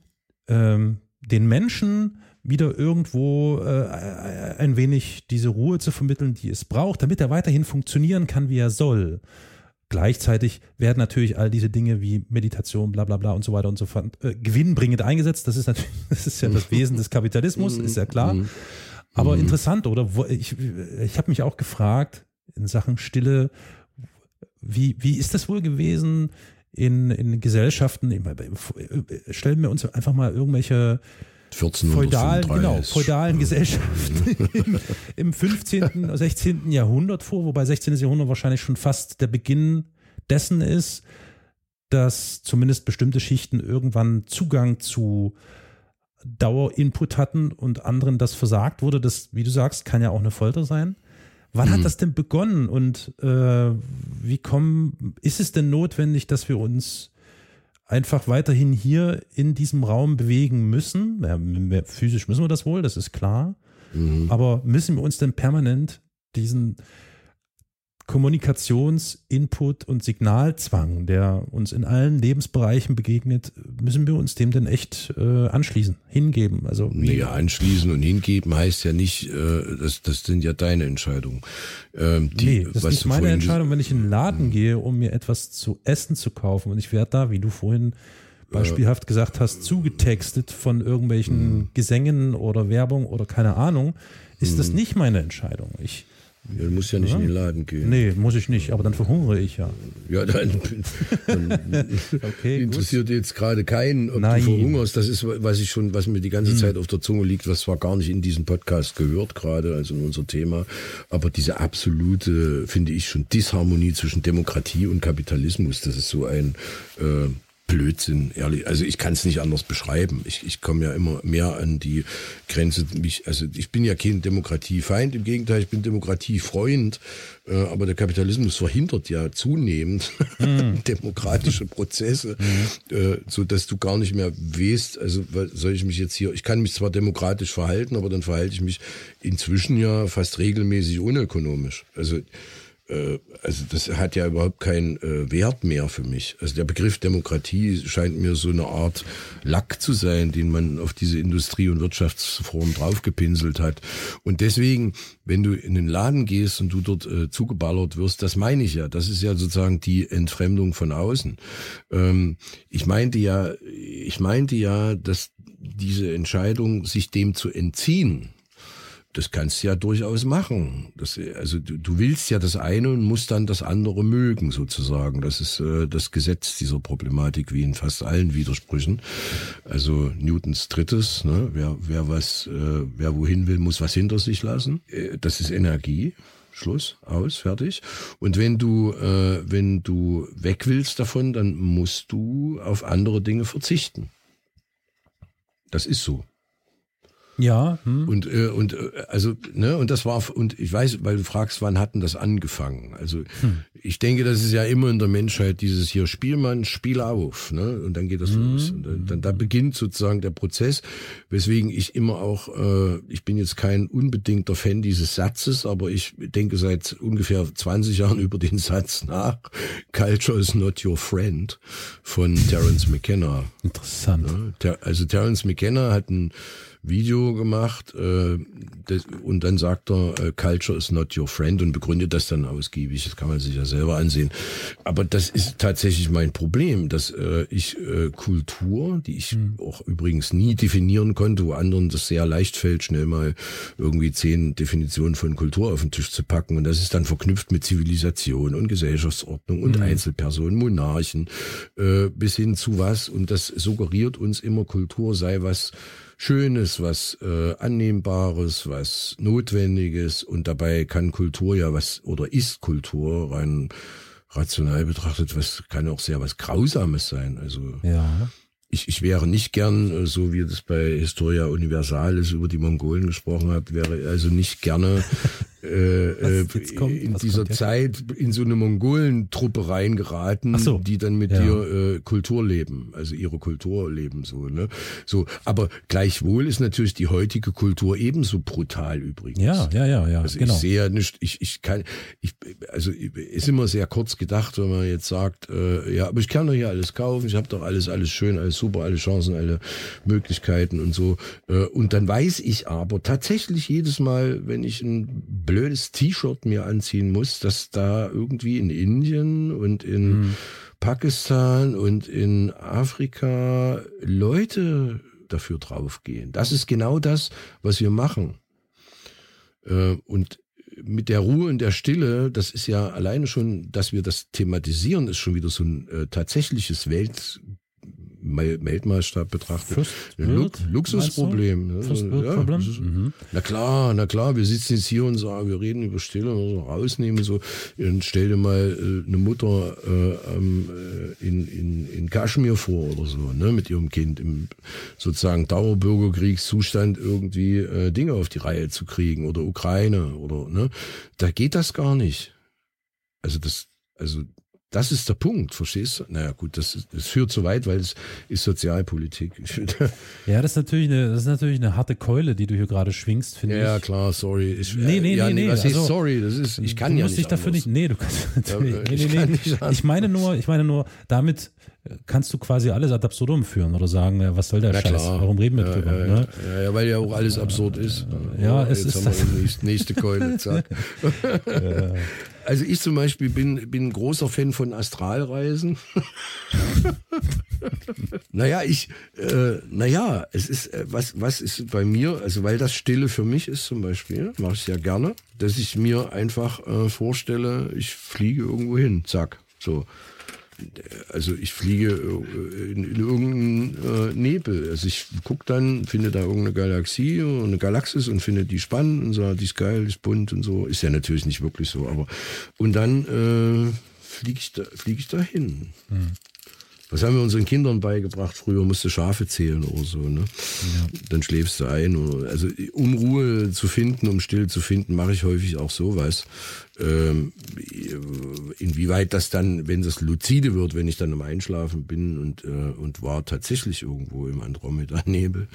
[SPEAKER 1] ähm, den Menschen wieder irgendwo äh, ein wenig diese Ruhe zu vermitteln, die es braucht, damit er weiterhin funktionieren kann, wie er soll. Gleichzeitig werden natürlich all diese Dinge wie Meditation, bla bla bla und so weiter und so fort äh, gewinnbringend eingesetzt. Das ist natürlich, das ist ja das Wesen des Kapitalismus, ist ja klar. Mhm. Aber mhm. interessant, oder? Ich, ich habe mich auch gefragt in Sachen Stille, wie, wie ist das wohl gewesen in, in Gesellschaften? Stellen wir uns einfach mal irgendwelche feudalen, genau, feudalen Gesellschaften im, im 15., 16. Jahrhundert vor, wobei 16. Jahrhundert wahrscheinlich schon fast der Beginn dessen ist, dass zumindest bestimmte Schichten irgendwann Zugang zu Dauerinput hatten und anderen das versagt wurde. Das, wie du sagst, kann ja auch eine Folter sein. Wann mhm. hat das denn begonnen und äh, wie kommen, ist es denn notwendig, dass wir uns einfach weiterhin hier in diesem Raum bewegen müssen. Ja, physisch müssen wir das wohl, das ist klar. Mhm. Aber müssen wir uns denn permanent diesen Kommunikations-Input und Signalzwang, der uns in allen Lebensbereichen begegnet, müssen wir uns dem denn echt äh, anschließen, hingeben? Also?
[SPEAKER 2] Naja, anschließen und hingeben heißt ja nicht, äh, das, das sind ja deine Entscheidungen.
[SPEAKER 1] Ähm, die, nee, das ist meine Entscheidung, wenn ich in den Laden gehe, um mir etwas zu essen zu kaufen und ich werde da, wie du vorhin beispielhaft gesagt hast, zugetextet von irgendwelchen mhm. Gesängen oder Werbung oder keine Ahnung, ist das mhm. nicht meine Entscheidung. Ich
[SPEAKER 2] ja, du musst ja nicht ja? in den Laden gehen.
[SPEAKER 1] Nee, muss ich nicht, aber dann verhungere ich ja.
[SPEAKER 2] Ja, dann, dann okay, interessiert gut. jetzt gerade keinen, ob Nein. du verhungerst. Das ist, was ich schon, was mir die ganze hm. Zeit auf der Zunge liegt, was zwar gar nicht in diesem Podcast gehört, gerade, also in unser Thema, aber diese absolute, finde ich schon, Disharmonie zwischen Demokratie und Kapitalismus, das ist so ein äh, Blödsinn, ehrlich. Also ich kann es nicht anders beschreiben. Ich, ich komme ja immer mehr an die Grenze. Mich, also ich bin ja kein Demokratiefeind, im Gegenteil, ich bin Demokratiefreund. Äh, aber der Kapitalismus verhindert ja zunehmend mhm. demokratische Prozesse, mhm. äh, so dass du gar nicht mehr weißt, also soll ich mich jetzt hier, ich kann mich zwar demokratisch verhalten, aber dann verhalte ich mich inzwischen ja fast regelmäßig unökonomisch. Also also das hat ja überhaupt keinen äh, Wert mehr für mich. Also der Begriff Demokratie scheint mir so eine Art Lack zu sein, den man auf diese Industrie- und Wirtschaftsform draufgepinselt hat. Und deswegen, wenn du in den Laden gehst und du dort äh, zugeballert wirst, das meine ich ja. Das ist ja sozusagen die Entfremdung von außen. Ähm, ich meinte ja, ich meinte ja, dass diese Entscheidung, sich dem zu entziehen, das kannst du ja durchaus machen. Das, also du, du willst ja das eine und musst dann das andere mögen, sozusagen. Das ist äh, das Gesetz dieser Problematik, wie in fast allen Widersprüchen. Also Newtons drittes, ne? wer, wer was, äh, wer wohin will, muss was hinter sich lassen. Äh, das ist Energie. Schluss, aus, fertig. Und wenn du, äh, wenn du weg willst davon, dann musst du auf andere Dinge verzichten. Das ist so.
[SPEAKER 1] Ja.
[SPEAKER 2] Hm. Und äh, und äh, also ne und das war und ich weiß, weil du fragst, wann hatten das angefangen? Also hm. ich denke, das ist ja immer in der Menschheit dieses hier Spielmann, Spiel auf, ne? Und dann geht das hm. los. Und dann, dann da beginnt sozusagen der Prozess, weswegen ich immer auch, äh, ich bin jetzt kein unbedingter Fan dieses Satzes, aber ich denke seit ungefähr 20 Jahren über den Satz nach. Culture is not your friend von Terence McKenna.
[SPEAKER 1] Interessant.
[SPEAKER 2] Ja, also Terence McKenna hat ein Video gemacht äh, das, und dann sagt er, äh, Culture is not your friend und begründet das dann ausgiebig. Das kann man sich ja selber ansehen. Aber das ist tatsächlich mein Problem, dass äh, ich äh, Kultur, die ich mhm. auch übrigens nie definieren konnte, wo anderen das sehr leicht fällt, schnell mal irgendwie zehn Definitionen von Kultur auf den Tisch zu packen. Und das ist dann verknüpft mit Zivilisation und Gesellschaftsordnung und mhm. Einzelpersonen, Monarchen, äh, bis hin zu was. Und das suggeriert uns immer, Kultur sei was Schönes, was äh, Annehmbares, was Notwendiges. Und dabei kann Kultur ja was, oder ist Kultur rein rational betrachtet, was kann auch sehr was Grausames sein. Also
[SPEAKER 1] ja
[SPEAKER 2] ich, ich wäre nicht gern, äh, so wie das bei Historia Universalis über die Mongolen gesprochen hat, wäre also nicht gerne äh, äh in dieser Zeit in so eine Mongolentruppe reingeraten, so. die dann mit ja. dir äh, Kultur leben, also ihre Kultur leben so. Ne? So, aber gleichwohl ist natürlich die heutige Kultur ebenso brutal übrigens.
[SPEAKER 1] Ja, ja, ja, ja.
[SPEAKER 2] Also genau. ich sehe ja nicht, ich, ich kann, ich, also ist immer sehr kurz gedacht, wenn man jetzt sagt, äh, ja, aber ich kann doch hier alles kaufen, ich habe doch alles, alles schön, alles super, alle Chancen, alle Möglichkeiten und so. Äh, und dann weiß ich aber tatsächlich jedes Mal, wenn ich ein blödes T-Shirt mir anziehen muss, dass da irgendwie in Indien und in mhm. Pakistan und in Afrika Leute dafür draufgehen. Das ist genau das, was wir machen. Äh, und mit der Ruhe und der Stille, das ist ja alleine schon, dass wir das thematisieren, ist schon wieder so ein äh, tatsächliches Welt, Weltmaßstab betrachtet. First Lu Luxusproblem. Ja, ist, mhm. Na klar, na klar, wir sitzen jetzt hier und sagen, wir reden über Stille, also rausnehmen, so, und stell dir mal äh, eine Mutter äh, äh, in, in, in Kaschmir vor oder so, ne, mit ihrem Kind im sozusagen Dauerbürgerkriegszustand irgendwie äh, Dinge auf die Reihe zu kriegen oder Ukraine oder, ne, da geht das gar nicht. Also das, also das ist der Punkt, verstehst du? Naja, gut, das, das führt zu weit, weil es ist Sozialpolitik.
[SPEAKER 1] ja, das ist, natürlich eine, das ist natürlich eine harte Keule, die du hier gerade schwingst, finde
[SPEAKER 2] ja, ich. Ja, klar, sorry. Ich,
[SPEAKER 1] nee, nee, ja, nee, nee.
[SPEAKER 2] Was also, sorry? Das ist, ich kann
[SPEAKER 1] du
[SPEAKER 2] ja
[SPEAKER 1] musst
[SPEAKER 2] nicht.
[SPEAKER 1] dich dafür nicht, nee, du kannst, natürlich, nee, nee, nee. Nicht ich meine nur, ich meine nur, damit kannst du quasi alles ad absurdum führen oder sagen, ja, was soll der Na Scheiß? Klar. Warum reden wir
[SPEAKER 2] ja,
[SPEAKER 1] drüber?
[SPEAKER 2] Ja,
[SPEAKER 1] ne?
[SPEAKER 2] ja, ja, weil ja auch alles absurd ist.
[SPEAKER 1] Ja, es
[SPEAKER 2] Jetzt
[SPEAKER 1] ist
[SPEAKER 2] haben wir das. nächste Keule, zack. Also ich zum Beispiel bin, bin ein großer Fan von Astralreisen. naja, ich, äh, naja, es ist, äh, was, was ist bei mir, also weil das Stille für mich ist zum Beispiel, mache ich ja gerne, dass ich mir einfach äh, vorstelle, ich fliege irgendwo hin, zack, so also ich fliege äh, in, in irgendeinen äh, Nebel. Also ich gucke dann, finde da irgendeine Galaxie oder eine Galaxis und finde die spannend und sage, die ist geil, die ist bunt und so. Ist ja natürlich nicht wirklich so, aber und dann äh, fliege ich da, fliege ich dahin. Hm. Was haben wir unseren Kindern beigebracht? Früher musste Schafe zählen oder so. Ne? Ja. Dann schläfst du ein. Oder, also um Ruhe zu finden, um still zu finden, mache ich häufig auch sowas. Ähm, inwieweit das dann, wenn das luzide wird, wenn ich dann am Einschlafen bin und, äh, und war tatsächlich irgendwo im Andromeda-Nebel,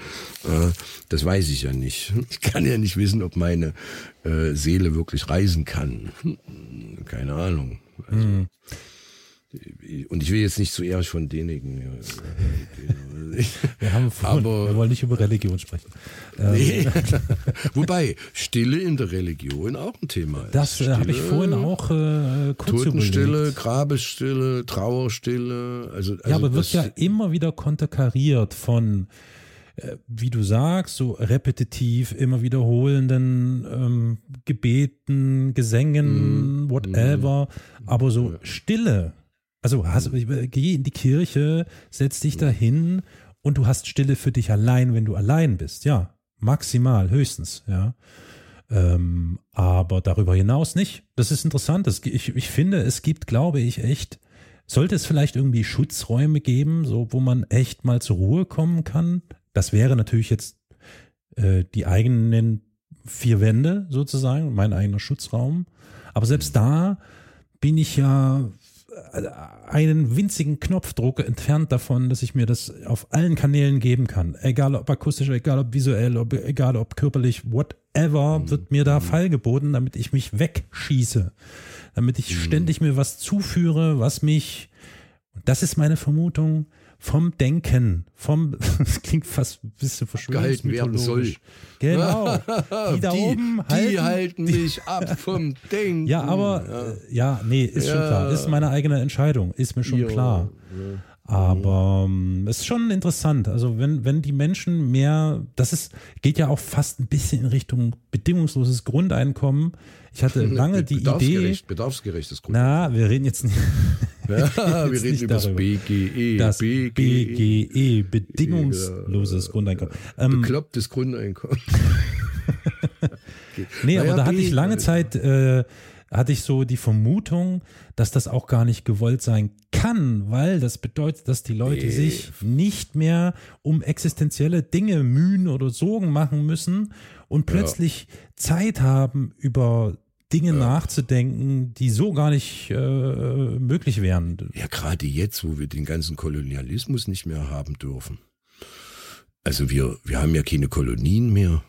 [SPEAKER 2] äh, das weiß ich ja nicht. Ich kann ja nicht wissen, ob meine äh, Seele wirklich reisen kann. Keine Ahnung. Also, mhm und ich will jetzt nicht zu ehrlich von denjenigen.
[SPEAKER 1] Wir, haben vorhin, aber, wir wollen nicht über Religion sprechen.
[SPEAKER 2] Nee. Ähm. Wobei Stille in der Religion auch ein Thema
[SPEAKER 1] ist. Das äh, habe ich vorhin auch äh, kurz
[SPEAKER 2] Totenstille. Grabesstille, Trauerstille. Also, also
[SPEAKER 1] ja, aber wird ja immer wieder konterkariert von äh, wie du sagst, so repetitiv, immer wiederholenden ähm, Gebeten, Gesängen, mm, whatever, mm, aber so Stille also hast, geh in die Kirche, setz dich da hin und du hast Stille für dich allein, wenn du allein bist. Ja, maximal, höchstens, ja. Ähm, aber darüber hinaus nicht. Das ist interessant. Das, ich, ich finde, es gibt, glaube ich, echt, sollte es vielleicht irgendwie Schutzräume geben, so wo man echt mal zur Ruhe kommen kann. Das wäre natürlich jetzt äh, die eigenen vier Wände sozusagen, mein eigener Schutzraum. Aber selbst da bin ich ja einen winzigen Knopfdruck entfernt davon, dass ich mir das auf allen Kanälen geben kann. Egal ob akustisch, egal ob visuell, ob, egal ob körperlich, whatever, mhm. wird mir da mhm. Fall geboten, damit ich mich wegschieße. Damit ich mhm. ständig mir was zuführe, was mich, das ist meine Vermutung, vom Denken, vom, das klingt fast ein bisschen
[SPEAKER 2] gehalten werden soll.
[SPEAKER 1] Genau.
[SPEAKER 2] Die da die, oben halten, die halten mich ab vom Denken.
[SPEAKER 1] Ja, aber ja, äh, ja nee, ist ja. schon klar. Ist meine eigene Entscheidung, ist mir schon jo. klar. Ja. Aber ähm, es ist schon interessant. Also wenn, wenn die Menschen mehr, das ist, geht ja auch fast ein bisschen in Richtung bedingungsloses Grundeinkommen. Ich hatte lange die Idee.
[SPEAKER 2] Bedarfsgerechtes Grundeinkommen.
[SPEAKER 1] Na, wir reden jetzt nicht.
[SPEAKER 2] Ja, wir reden über das BGE.
[SPEAKER 1] Das BGE, BGE bedingungsloses Grundeinkommen.
[SPEAKER 2] Ähm, Beklopptes Grundeinkommen.
[SPEAKER 1] nee, aber da hatte ich lange Zeit, äh, hatte ich so die Vermutung, dass das auch gar nicht gewollt sein kann, weil das bedeutet, dass die Leute nee. sich nicht mehr um existenzielle Dinge mühen oder Sorgen machen müssen und plötzlich ja. Zeit haben, über Dinge nachzudenken, die so gar nicht äh, möglich wären.
[SPEAKER 2] Ja, gerade jetzt, wo wir den ganzen Kolonialismus nicht mehr haben dürfen. Also wir, wir haben ja keine Kolonien mehr.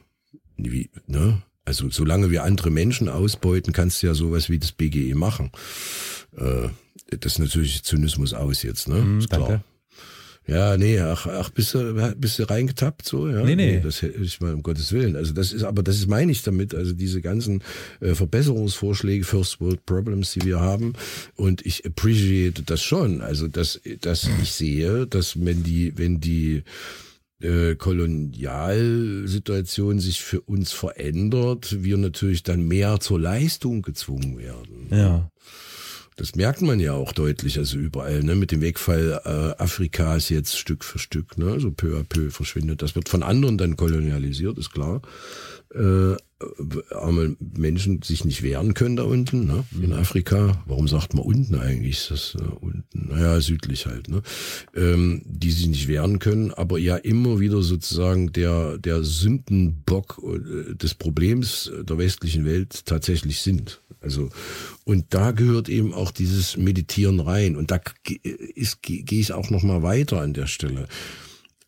[SPEAKER 2] Wie, ne? Also solange wir andere Menschen ausbeuten, kannst du ja sowas wie das BGE machen. Äh, das ist natürlich Zynismus aus jetzt, ne? Mm, ist klar. Ja, nee, ach, ach, bist du, bist du reingetappt, so, ja?
[SPEAKER 1] Nee, nee. nee
[SPEAKER 2] das ich mal, um Gottes Willen. Also das ist, aber das ist meine ich damit, also diese ganzen äh, Verbesserungsvorschläge, First World Problems, die wir haben. Und ich appreciate das schon. Also, dass, dass ich sehe, dass wenn die, wenn die, äh, Kolonialsituation sich für uns verändert, wir natürlich dann mehr zur Leistung gezwungen werden.
[SPEAKER 1] Ja.
[SPEAKER 2] Das merkt man ja auch deutlich, also überall, ne, mit dem Wegfall äh, Afrikas jetzt Stück für Stück, ne, so peu à peu verschwindet. Das wird von anderen dann kolonialisiert, ist klar. Äh, arme Menschen sich nicht wehren können da unten, ne? in Afrika. Warum sagt man unten eigentlich? Ist das äh, unten? Naja, südlich halt, ne? Ähm, die sich nicht wehren können, aber ja immer wieder sozusagen der, der Sündenbock äh, des Problems der westlichen Welt tatsächlich sind. Also, und da gehört eben auch dieses Meditieren rein. Und da gehe ich auch noch mal weiter an der Stelle.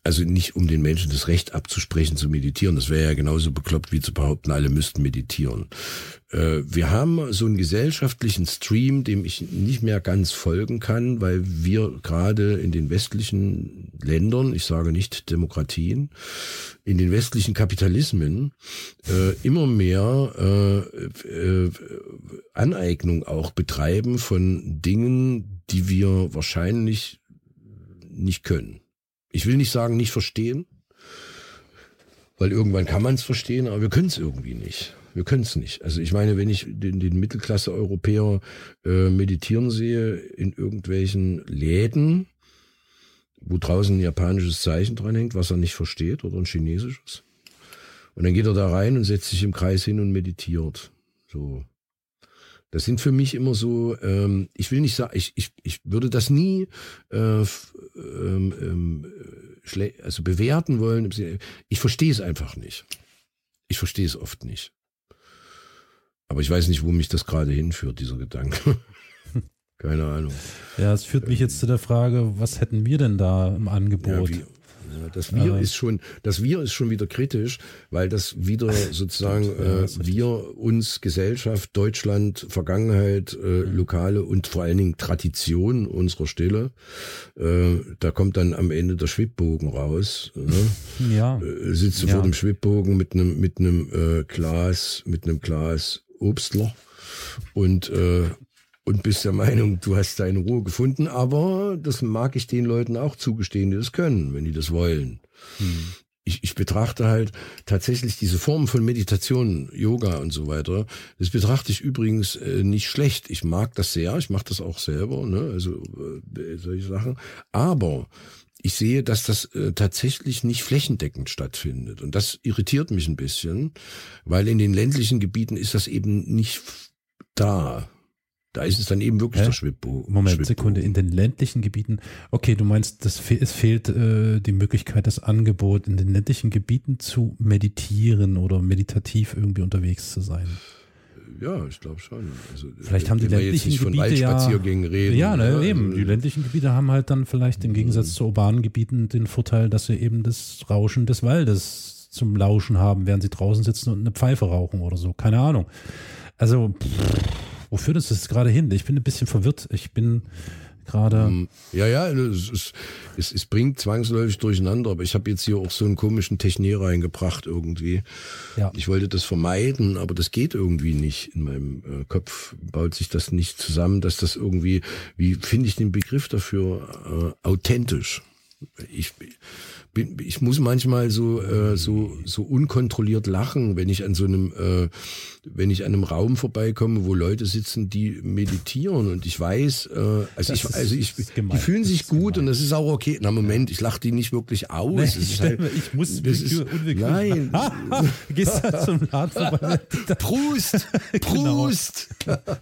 [SPEAKER 2] Also nicht um den Menschen das Recht abzusprechen zu meditieren. Das wäre ja genauso bekloppt wie zu behaupten, alle müssten meditieren. Äh, wir haben so einen gesellschaftlichen Stream, dem ich nicht mehr ganz folgen kann, weil wir gerade in den westlichen Ländern, ich sage nicht Demokratien, in den westlichen Kapitalismen äh, immer mehr äh, Aneignung auch betreiben von Dingen, die wir wahrscheinlich nicht können ich will nicht sagen, nicht verstehen, weil irgendwann kann man es verstehen, aber wir können es irgendwie nicht. Wir können es nicht. Also ich meine, wenn ich den, den Mittelklasse-Europäer äh, meditieren sehe in irgendwelchen Läden, wo draußen ein japanisches Zeichen dran hängt, was er nicht versteht, oder ein chinesisches. Und dann geht er da rein und setzt sich im Kreis hin und meditiert. So. Das sind für mich immer so, ähm, ich will nicht sagen, ich, ich, ich würde das nie äh, ähm, ähm, also bewerten wollen. Ich verstehe es einfach nicht. Ich verstehe es oft nicht. Aber ich weiß nicht, wo mich das gerade hinführt, dieser Gedanke. Keine Ahnung.
[SPEAKER 1] Ja, es führt mich jetzt zu der Frage, was hätten wir denn da im Angebot?
[SPEAKER 2] Ja, wie, das Wir ist schon, das Wir ist schon wieder kritisch, weil das wieder sozusagen äh, wir uns Gesellschaft, Deutschland, Vergangenheit, äh, lokale und vor allen Dingen Tradition unserer Stille. Äh, da kommt dann am Ende der Schwibbogen raus.
[SPEAKER 1] Ne? Ja.
[SPEAKER 2] Äh, sitzt du ja. vor dem Schwibbogen mit einem mit einem äh, Glas mit einem Glas Obstler und äh, und bist der Meinung, du hast deine Ruhe gefunden, aber das mag ich den Leuten auch zugestehen, die das können, wenn die das wollen. Hm. Ich, ich betrachte halt tatsächlich diese Formen von Meditation, Yoga und so weiter. Das betrachte ich übrigens äh, nicht schlecht. Ich mag das sehr, ich mache das auch selber, ne? also äh, solche Sachen. Aber ich sehe, dass das äh, tatsächlich nicht flächendeckend stattfindet. Und das irritiert mich ein bisschen, weil in den ländlichen Gebieten ist das eben nicht da. Da ist es dann eben wirklich Hä? der Schwibbogen.
[SPEAKER 1] Moment, Schwibbogen. Sekunde. In den ländlichen Gebieten, okay, du meinst, das, es fehlt äh, die Möglichkeit, das Angebot in den ländlichen Gebieten zu meditieren oder meditativ irgendwie unterwegs zu sein.
[SPEAKER 2] Ja, ich glaube schon. Also,
[SPEAKER 1] vielleicht haben die ländlichen Gebiete ja,
[SPEAKER 2] reden,
[SPEAKER 1] ja, ne, ja, eben. Die ländlichen Gebiete haben halt dann vielleicht im Gegensatz mhm. zu urbanen Gebieten den Vorteil, dass sie eben das Rauschen des Waldes zum Lauschen haben, während sie draußen sitzen und eine Pfeife rauchen oder so. Keine Ahnung. Also pff, wo führt uns das gerade hin? Ich bin ein bisschen verwirrt. Ich bin, gerade.
[SPEAKER 2] Mm, Ja, ja, es, es, es, es bringt zwangsläufig durcheinander, aber ich habe jetzt hier auch so einen komischen Technier reingebracht irgendwie.
[SPEAKER 1] Ja.
[SPEAKER 2] Ich wollte das vermeiden, aber das geht irgendwie nicht. In meinem äh, Kopf baut sich das nicht zusammen, dass das irgendwie, wie finde ich den Begriff dafür, äh, authentisch. Ich, bin, ich muss manchmal so, äh, so, so unkontrolliert lachen, wenn ich an so einem, äh, wenn ich an einem Raum vorbeikomme, wo Leute sitzen, die meditieren und ich weiß, äh, also
[SPEAKER 1] Das
[SPEAKER 2] ich, also ich, die fühlen sich gut
[SPEAKER 1] gemein.
[SPEAKER 2] und das ist auch okay. Na Moment, ich lache die nicht wirklich aus.
[SPEAKER 1] Nee, ich,
[SPEAKER 2] halt-
[SPEAKER 1] ich muss
[SPEAKER 2] das ist, nein,
[SPEAKER 1] Gehst da zum Laden vorbei.
[SPEAKER 2] Proust,
[SPEAKER 1] Genau.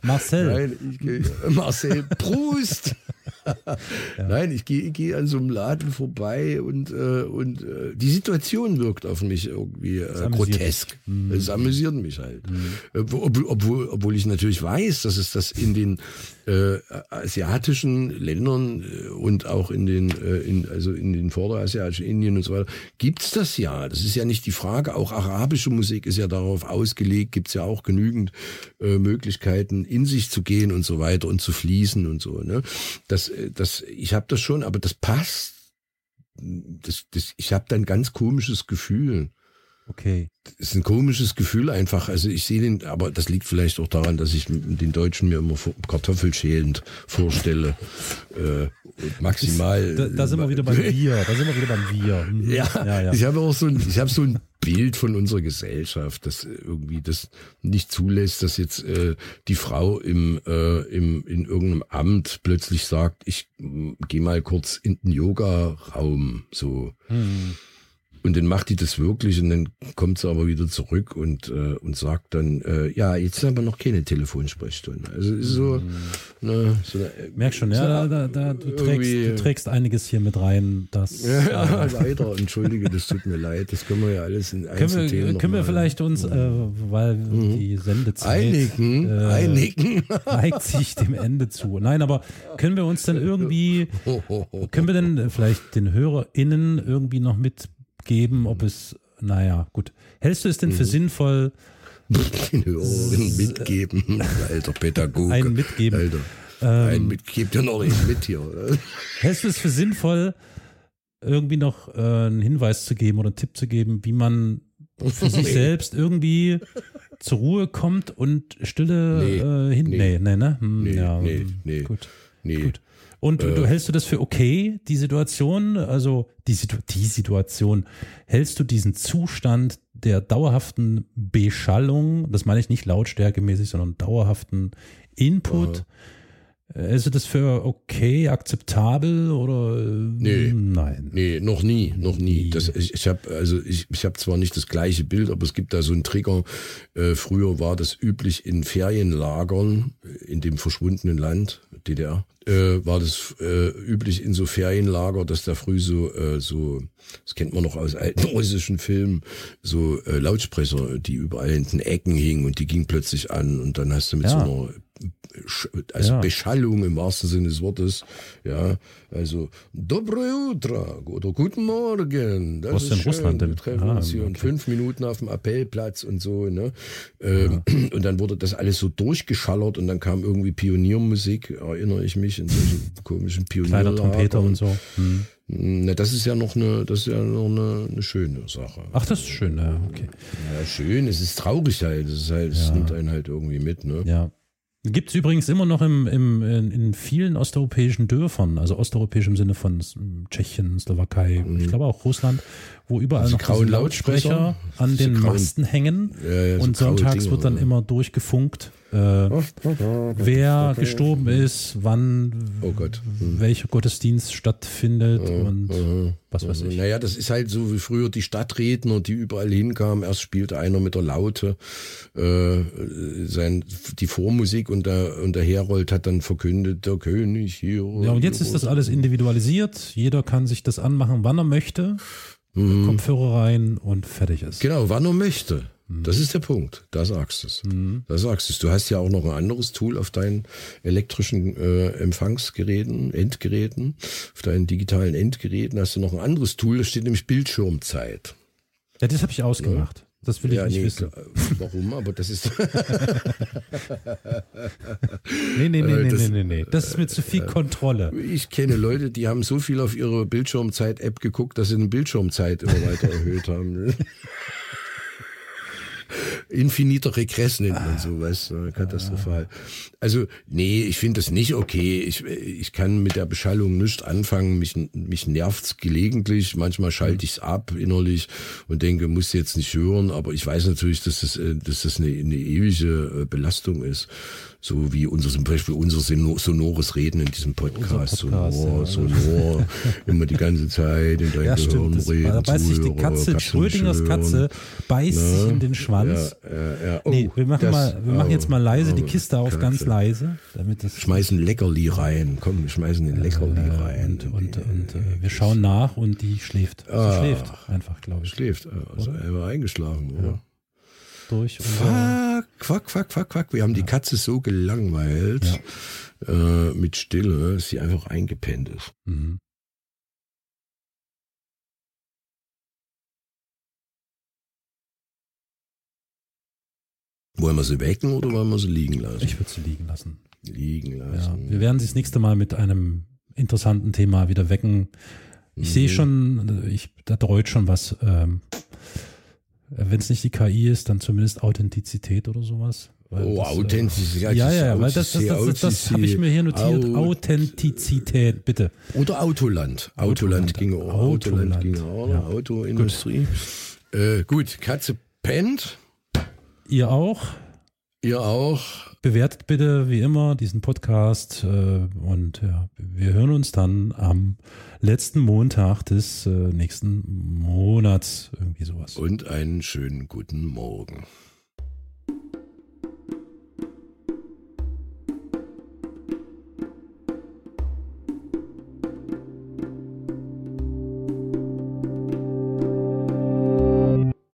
[SPEAKER 1] Marcel.
[SPEAKER 2] Nein, ich Marcel Proust. Nein, ich gehe, gehe an so einem Laden vorbei und, äh, und äh, die Situation wirkt auf mich irgendwie äh, grotesk. Es amüsiert mich halt. Äh, wo- Obwohl, obwohl, ich natürlich weiß, dass es das in den äh, asiatischen Ländern äh, und auch in den, äh, in, also in den vorderasiatischen Indien und so weiter, gibt's das ja. Das ist ja nicht die Frage. Auch arabische Musik ist ja darauf ausgelegt, gibt's ja auch genügend äh, Möglichkeiten, in sich zu gehen und so weiter und zu fließen und so. Ne? Das, äh, das, ich habe das schon, aber das passt. Das, das, ich habe da ein ganz komisches Gefühl.
[SPEAKER 1] Okay.
[SPEAKER 2] Es ist ein komisches Gefühl einfach. Also ich sehe den, aber das liegt vielleicht auch daran, dass ich den Deutschen mir immer kartoffelschälend vorstelle. Äh, maximal.
[SPEAKER 1] Da, da sind wir wieder beim Wir. Da sind wir wieder beim Wir. Mhm.
[SPEAKER 2] Ja,
[SPEAKER 1] ja, ja.
[SPEAKER 2] ich habe auch so ein, ich habe so ein Bild von unserer Gesellschaft, das irgendwie das nicht zulässt, dass jetzt äh, die Frau im, äh, im in irgendeinem Amt plötzlich sagt, ich gehe mal kurz in den Yoga-Raum so.
[SPEAKER 1] Hm.
[SPEAKER 2] Und dann macht die das wirklich und dann kommt sie aber wieder zurück und, äh, und sagt dann, äh, ja, jetzt haben wir noch keine Telefonsprechstunde. Also es ist so, ne, so eine,
[SPEAKER 1] Merk schon, ja, da, da, da, du, trägst, du trägst einiges hier mit rein. Das,
[SPEAKER 2] Ja, leider, entschuldige, das tut mir leid. Das können wir ja alles in
[SPEAKER 1] können wir, können wir vielleicht uns, äh, weil die Sendezeit
[SPEAKER 2] einigen,
[SPEAKER 1] äh,
[SPEAKER 2] einigen.
[SPEAKER 1] neigt sich dem Ende zu. Nein, aber können wir uns denn irgendwie, können wir denn vielleicht den HörerInnen irgendwie noch mitgeben, ob es, naja, gut. Hältst du es denn für
[SPEAKER 2] Mhm.
[SPEAKER 1] sinnvoll,
[SPEAKER 2] Den Hörerinnen mitgeben, alter Pädagoge.
[SPEAKER 1] einen mitgeben?
[SPEAKER 2] Alter,
[SPEAKER 1] Ähm,
[SPEAKER 2] einen mit, gebt ja noch nicht mit hier. Oder?
[SPEAKER 1] Hältst du es für sinnvoll, irgendwie noch äh, einen Hinweis zu geben oder einen Tipp zu geben, wie man für sich
[SPEAKER 2] Nee.
[SPEAKER 1] selbst irgendwie zur Ruhe kommt und Stille
[SPEAKER 2] Nee,
[SPEAKER 1] äh, hin?
[SPEAKER 2] nee.
[SPEAKER 1] Nee, nee, ne? Hm,
[SPEAKER 2] Nee,
[SPEAKER 1] ja,
[SPEAKER 2] nee,
[SPEAKER 1] hm,
[SPEAKER 2] nee.
[SPEAKER 1] Gut.
[SPEAKER 2] Nee,
[SPEAKER 1] Gut. Und du, du hältst du das für okay, die Situation, also die, Situ die Situation, hältst du diesen Zustand der dauerhaften Beschallung, das meine ich nicht lautstärkemäßig, sondern dauerhaften Input, äh, hältst du das für okay, akzeptabel oder äh,
[SPEAKER 2] Nee.
[SPEAKER 1] nein?
[SPEAKER 2] Nee, noch nie, noch nie. Das, ich ich habe also ich, ich habe zwar nicht das gleiche Bild, aber es gibt da so einen Trigger. Äh, früher war das üblich in Ferienlagern äh, in dem verschwundenen Land DDR. Äh, war das äh, üblich in so Ferienlager, dass da früh so äh, so das kennt man noch aus alten russischen Filmen so äh, Lautsprecher, die überall in den Ecken hingen und die gingen plötzlich an und dann hast du mit
[SPEAKER 1] Ja.
[SPEAKER 2] so einer Sch- also
[SPEAKER 1] Ja.
[SPEAKER 2] Beschallung im wahrsten Sinne des Wortes, ja, also Dobre Utro oder Guten Morgen, das
[SPEAKER 1] Was
[SPEAKER 2] ist
[SPEAKER 1] in
[SPEAKER 2] schön,
[SPEAKER 1] Russland denn?
[SPEAKER 2] wir treffen
[SPEAKER 1] Ah,
[SPEAKER 2] uns hier
[SPEAKER 1] okay.
[SPEAKER 2] fünf Minuten auf dem Appellplatz und so, ne, ähm, und dann wurde das alles so durchgeschallert und dann kam irgendwie Pioniermusik, erinnere ich mich, in solchen komischen
[SPEAKER 1] Kleiner
[SPEAKER 2] Pionierlagern.
[SPEAKER 1] Trompeter und so. Hm.
[SPEAKER 2] Na, das ist ja noch eine, das ist ja noch eine, eine schöne Sache.
[SPEAKER 1] Ach, das ist schön, ja, okay.
[SPEAKER 2] Ja, schön, es ist traurig halt, es ist halt, es
[SPEAKER 1] Ja.
[SPEAKER 2] nimmt einen halt irgendwie mit, ne.
[SPEAKER 1] Ja. Gibt es übrigens immer noch im, im, in, in vielen osteuropäischen Dörfern, also osteuropäisch im Sinne von Tschechien, Slowakei, ich glaube auch Russland, wo überall
[SPEAKER 2] Diese
[SPEAKER 1] noch diese
[SPEAKER 2] grauen
[SPEAKER 1] Lautsprecher an den
[SPEAKER 2] grauen-
[SPEAKER 1] Masten hängen
[SPEAKER 2] Ja, ja, so
[SPEAKER 1] und sonntags
[SPEAKER 2] Dinger,
[SPEAKER 1] wird dann
[SPEAKER 2] ja.
[SPEAKER 1] immer durchgefunkt, äh, wer gestorben ist, wann,
[SPEAKER 2] Oh Gott. Hm.
[SPEAKER 1] welcher Gottesdienst stattfindet und was weiß ich.
[SPEAKER 2] Naja, das ist halt so wie früher die Stadtredner, die überall hinkamen. Erst spielte einer mit der Laute äh, sein, die Vormusik und der, und der Herold hat dann verkündet, der König hier.
[SPEAKER 1] Ja, und jetzt ist das alles individualisiert. Jeder kann sich das anmachen, wann er möchte. Kopfhörer rein und fertig ist.
[SPEAKER 2] Genau, wann er möchte. Das ist der Punkt. Da sagst du es. Da sagst du es. Du hast ja auch noch ein anderes Tool auf deinen elektrischen äh, Empfangsgeräten, Endgeräten, auf deinen digitalen Endgeräten hast du noch ein anderes Tool, da steht nämlich Bildschirmzeit.
[SPEAKER 1] Ja, das habe ich ausgemacht. Das will ich ja, nicht nee, wissen.
[SPEAKER 2] Warum? Aber das ist.
[SPEAKER 1] nee, nee, nee, nee, das, nee, nee, Das ist mir zu viel Kontrolle.
[SPEAKER 2] Ich kenne Leute, die haben so viel auf ihre Bildschirmzeit-App geguckt, dass sie eine Bildschirmzeit immer weiter erhöht haben. Infiniter Regress nennt man sowas. Katastrophal. Also, nee, ich finde das nicht okay. Ich, ich kann mit der Beschallung nicht anfangen. Mich, mich nervt's gelegentlich. Manchmal schalte ich's ab innerlich und denke, muss jetzt nicht hören. Aber ich weiß natürlich, dass das, äh, dass das eine, eine ewige äh, Belastung ist so wie unser zum Beispiel unser sonores Reden in diesem Podcast, Podcast sonor, ja. sonor, immer die ganze Zeit in dein ja, Gehirn
[SPEAKER 1] stimmt,
[SPEAKER 2] reden. Da
[SPEAKER 1] beißt sich die Katze, Katzen Schrödingers Katze, beißt Na? sich in den Schwanz. Ja, ja, ja. Oh, nee, wir machen, mal, wir machen jetzt mal leise die Kiste auf Katze. ganz leise. Damit das
[SPEAKER 2] schmeißen Leckerli rein. Komm, wir schmeißen den Leckerli äh, rein.
[SPEAKER 1] Und, und, und äh, wir schauen nach und die schläft. Sie ah, schläft einfach, glaube ich.
[SPEAKER 2] Schläft. Also er war eingeschlafen, oder?
[SPEAKER 1] Durch.
[SPEAKER 2] Fuck, fuck, fuck, fuck, fuck. Wir haben ja. die Katze so gelangweilt ja. äh, mit Stille, dass sie einfach eingepennt ist. Mhm. Wollen wir sie wecken oder wollen wir sie liegen lassen?
[SPEAKER 1] Ich würde sie liegen lassen.
[SPEAKER 2] Liegen lassen.
[SPEAKER 1] Ja, wir werden sie das nächste Mal mit einem interessanten Thema wieder wecken. Ich mhm. sehe schon, ich, da dreut schon was. Ähm, wenn es nicht die KI ist, dann zumindest Authentizität oder sowas.
[SPEAKER 2] oh, das, äh, Authentizität.
[SPEAKER 1] Ja, ja, ja, weil das, das, das, das, habe ich mir hier notiert. Authentizität, bitte.
[SPEAKER 2] Oder Autoland. Autoland, Autoland ging auch. Autoland, Autoland ging auch. Autoindustrie. Gut. Äh, gut, Katze pennt.
[SPEAKER 1] Ihr auch.
[SPEAKER 2] Ihr auch.
[SPEAKER 1] Bewertet bitte wie immer diesen Podcast äh, und ja, wir hören uns dann am letzten Montag des äh, nächsten Monats irgendwie sowas.
[SPEAKER 2] Und einen schönen guten Morgen.